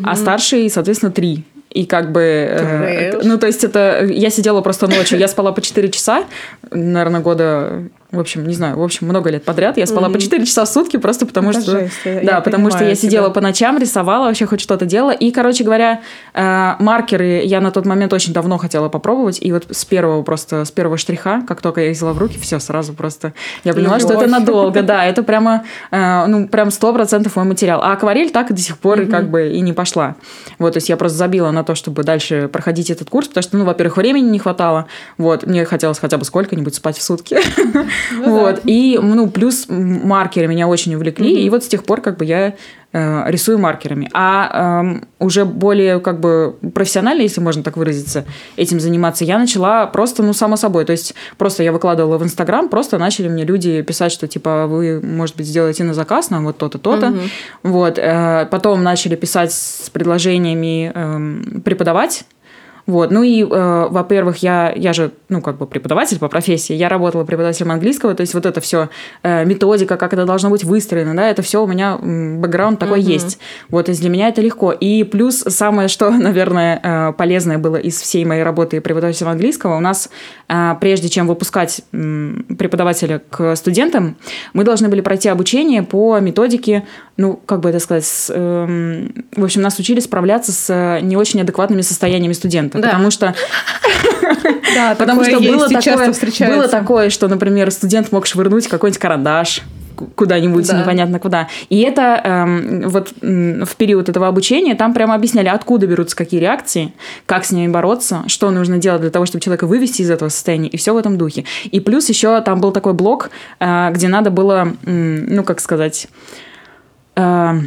а старший, соответственно, три. И как бы... Э, ну, то есть это... Я сидела просто ночью. Я спала по 4 часа, наверное, года в общем, не знаю, в общем, много лет подряд я спала mm-hmm. по 4 часа в сутки просто потому Это что... Жесть, я, да, я потому что я сидела тебя. по ночам, рисовала, вообще хоть что-то делала. И, короче говоря, э, маркеры я на тот момент очень давно хотела попробовать. И вот с первого просто, с первого штриха, как только я взяла в руки, все сразу просто... Я поняла, Любовь. что это надолго, да, это прямо, э, ну, прям сто процентов мой материал. А акварель так и до сих пор mm-hmm. как бы и не пошла. Вот, то есть я просто забила на то, чтобы дальше проходить этот курс, потому что, ну, во-первых, времени не хватало. Вот, мне хотелось хотя бы сколько-нибудь спать в сутки. [laughs] Ну, вот. Да. И, ну, плюс маркеры меня очень увлекли. И вот с тех пор как бы я э, рисую маркерами. А э, уже более как бы профессионально, если можно так выразиться, этим заниматься, я начала просто, ну, само собой. То есть просто я выкладывала в Инстаграм, просто начали мне люди писать, что типа вы, может быть, сделаете на заказ нам вот то-то, то-то. Вот. Э, потом начали писать с предложениями э, преподавать вот. Ну и, э, во-первых, я, я же, ну, как бы преподаватель по профессии, я работала преподавателем английского, то есть вот это все э, методика, как это должно быть выстроено, да, это все у меня бэкграунд такой mm-hmm. есть. Вот, то есть для меня это легко. И плюс самое, что, [laughs] наверное, э, полезное было из всей моей работы преподавателем английского, у нас, э, прежде чем выпускать э, преподавателя к студентам, мы должны были пройти обучение по методике, ну, как бы это сказать, с, э, в общем, нас учили справляться с не очень адекватными состояниями студентов да. потому что... [laughs] Да, потому что было такое, было такое, что, например, студент мог швырнуть какой-нибудь карандаш, куда-нибудь, да. непонятно куда. И это эм, вот в период этого обучения там прямо объясняли, откуда берутся какие реакции, как с ними бороться, что нужно делать для того, чтобы человека вывести из этого состояния, и все в этом духе. И плюс еще там был такой блок, э, где надо было, ну, как сказать... Э,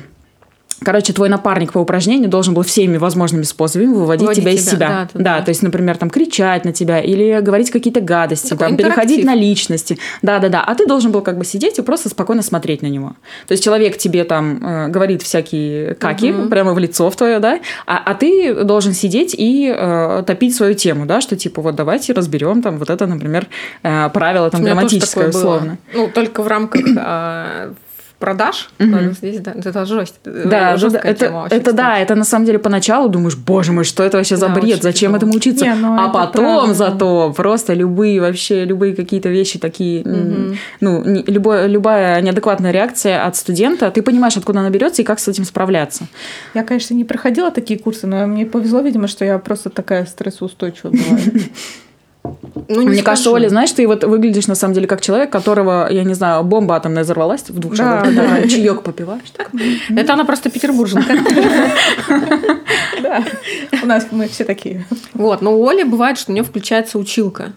Короче, твой напарник по упражнению должен был всеми возможными способами выводить Выводить тебя из себя. Да, да, да, то есть, например, там кричать на тебя или говорить какие-то гадости, Такой там, переходить на личности. Да, да, да. А ты должен был как бы сидеть и просто спокойно смотреть на него. То есть человек тебе там э, говорит всякие каки угу. прямо в лицо в твое, да, а, а ты должен сидеть и э, топить свою тему, да, что типа вот давайте разберем там вот это, например, э, правило там грамматическое условно. Ну, только в рамках а, продаж, mm-hmm. здесь да, это жесть. Э, да, да это, тема вообще, это да, это на самом деле поначалу думаешь, боже мой, что это вообще за да, бред, зачем этому учиться? Не, ну, а потом правильно. зато просто любые вообще любые какие-то вещи такие, mm-hmm. ну не, любое, любая неадекватная реакция от студента, ты понимаешь, откуда она берется и как с этим справляться. Я, конечно, не проходила такие курсы, но мне повезло, видимо, что я просто такая стрессоустойчивая была. [laughs] Ну, Мне скажу. кажется, Оля, знаешь, ты вот выглядишь на самом деле как человек, которого, я не знаю, бомба атомная взорвалась в двух да, шагах. Да, чаек попиваешь. [laughs] Это она просто петербурженка. [laughs] Да, [laughs] у нас мы все такие. Вот, но у Оли бывает, что у нее включается училка.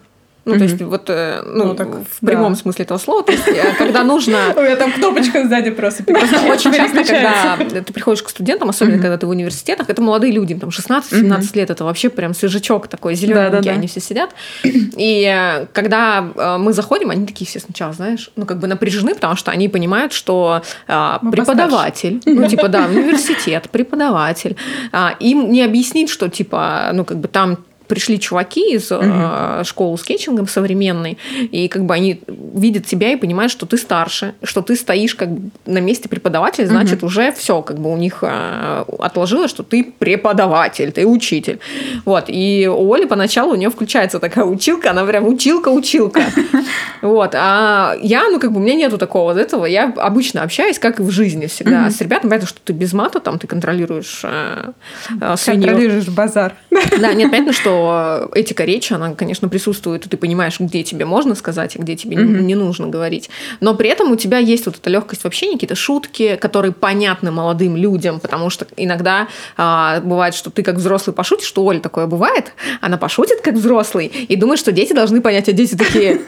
Ну, то есть, вот, э, ну, ну так, в прямом да. смысле этого слова, то есть, э, когда нужно... [laughs] У меня там кнопочка сзади просто. [laughs] Очень часто, когда ты приходишь к студентам, особенно когда ты в университетах, это молодые люди, там 16-17 лет, это вообще прям свежачок такой, зелененький, они все сидят. И э, когда мы заходим, они такие все сначала, знаешь, ну, как бы напряжены, потому что они понимают, что преподаватель, ну, типа, да, университет, преподаватель, а, им не объяснить, что, типа, ну, как бы там пришли чуваки из угу. э, школы скетчингом современной, и как бы они видят тебя и понимают, что ты старше, что ты стоишь как бы на месте преподавателя, значит, угу. уже все, как бы у них э, отложилось, что ты преподаватель, ты учитель. Вот. И у Оли поначалу у нее включается такая училка, она прям училка-училка. [laughs] Вот. А я, ну, как бы, у меня нету такого вот этого. Я обычно общаюсь, как и в жизни всегда, с ребятами. Понятно, что ты без мата, там, ты контролируешь э, Контролируешь базар. Да, нет, понятно, что этика речи, она, конечно, присутствует, и ты понимаешь, где тебе можно сказать, а где тебе mm-hmm. не нужно говорить. Но при этом у тебя есть вот эта легкость в общении, какие-то шутки, которые понятны молодым людям, потому что иногда а, бывает, что ты как взрослый пошутишь, что Оля такое бывает, она пошутит как взрослый и думает, что дети должны понять, а дети такие,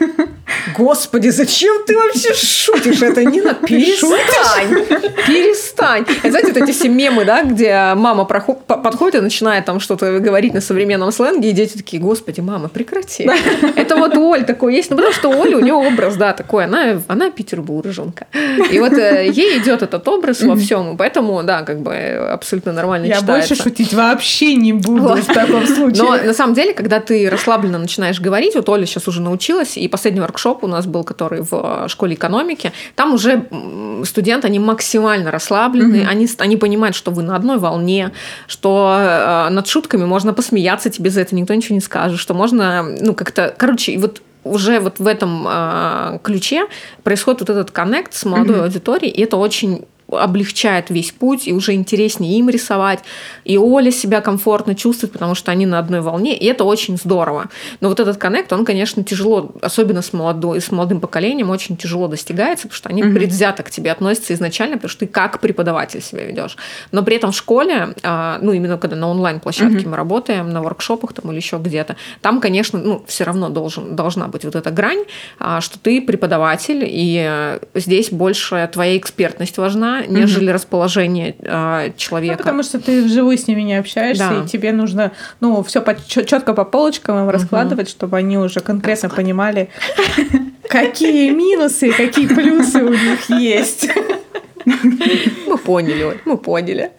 Господи, зачем ты вообще шутишь? Это не на перестань, перестань. Знаете, вот эти все мемы, да, где мама подходит и начинает там что-то говорить на современном сленге, и дети такие, господи, мама, прекрати. Это вот у Оль такой есть, ну потому что Оля, у нее образ, да, такой, она, она петербурженка. И вот э, ей идет этот образ во всем, поэтому, да, как бы абсолютно нормально Я читается. больше шутить вообще не буду в таком случае. Но на самом деле, когда ты расслабленно начинаешь говорить, вот Оля сейчас уже научилась, и последний воркшоп у нас был, который в школе экономики, там уже студенты, они максимально расслаблены, они, они понимают, что вы на одной волне, что э, над шутками можно посмеяться, тебе за это никто ничего не скажет, что можно, ну, как-то, короче, вот уже вот в этом э, ключе происходит вот этот коннект с молодой аудиторией, и это очень облегчает весь путь, и уже интереснее им рисовать. И Оля себя комфортно чувствует, потому что они на одной волне, и это очень здорово. Но вот этот коннект, он, конечно, тяжело, особенно с, молодой, с молодым поколением, очень тяжело достигается, потому что они mm-hmm. предвзято к тебе относятся изначально, потому что ты как преподаватель себя ведешь. Но при этом в школе, а, ну, именно когда на онлайн-площадке mm-hmm. мы работаем, на воркшопах там или еще где-то, там, конечно, ну, все равно должен, должна быть вот эта грань, а, что ты преподаватель, и здесь больше твоя экспертность важна, нежели mm-hmm. расположение э, человека. Ну, потому что ты вживую с ними не общаешься, да. и тебе нужно, ну, все по, четко по полочкам им mm-hmm. раскладывать, чтобы они уже конкретно понимали, какие минусы, какие плюсы у них есть. Мы поняли, Оль, мы поняли.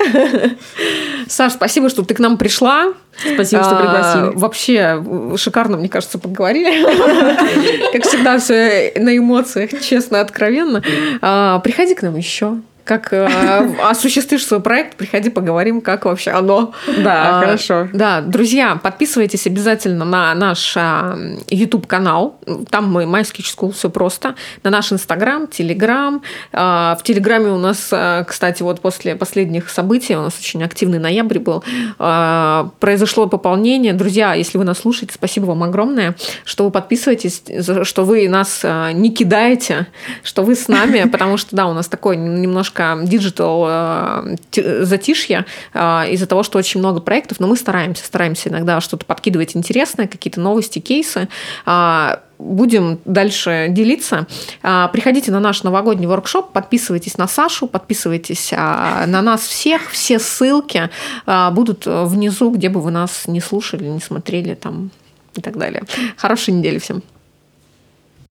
Саш, спасибо, что ты к нам пришла. Спасибо, что пригласили. А, вообще шикарно, мне кажется, поговорили. Как всегда, все на эмоциях, честно, откровенно. А, приходи к нам еще как э, осуществишь свой проект, приходи, поговорим, как вообще оно. Да, а, хорошо. Да, друзья, подписывайтесь обязательно на наш а, YouTube-канал. Там мы Sketch School, все просто. На наш Инстаграм, Телеграм. А, в Телеграме у нас, а, кстати, вот после последних событий, у нас очень активный ноябрь был, а, произошло пополнение. Друзья, если вы нас слушаете, спасибо вам огромное, что вы подписываетесь, что вы нас а, не кидаете, что вы с нами, [laughs] потому что, да, у нас такой немножко немножко digital э, затишье э, из-за того, что очень много проектов, но мы стараемся, стараемся иногда что-то подкидывать интересное, какие-то новости, кейсы а, будем дальше делиться. А, приходите на наш новогодний воркшоп, подписывайтесь на Сашу, подписывайтесь на нас всех. Все ссылки будут внизу, где бы вы нас не слушали, не смотрели там и так далее. Хорошей недели всем.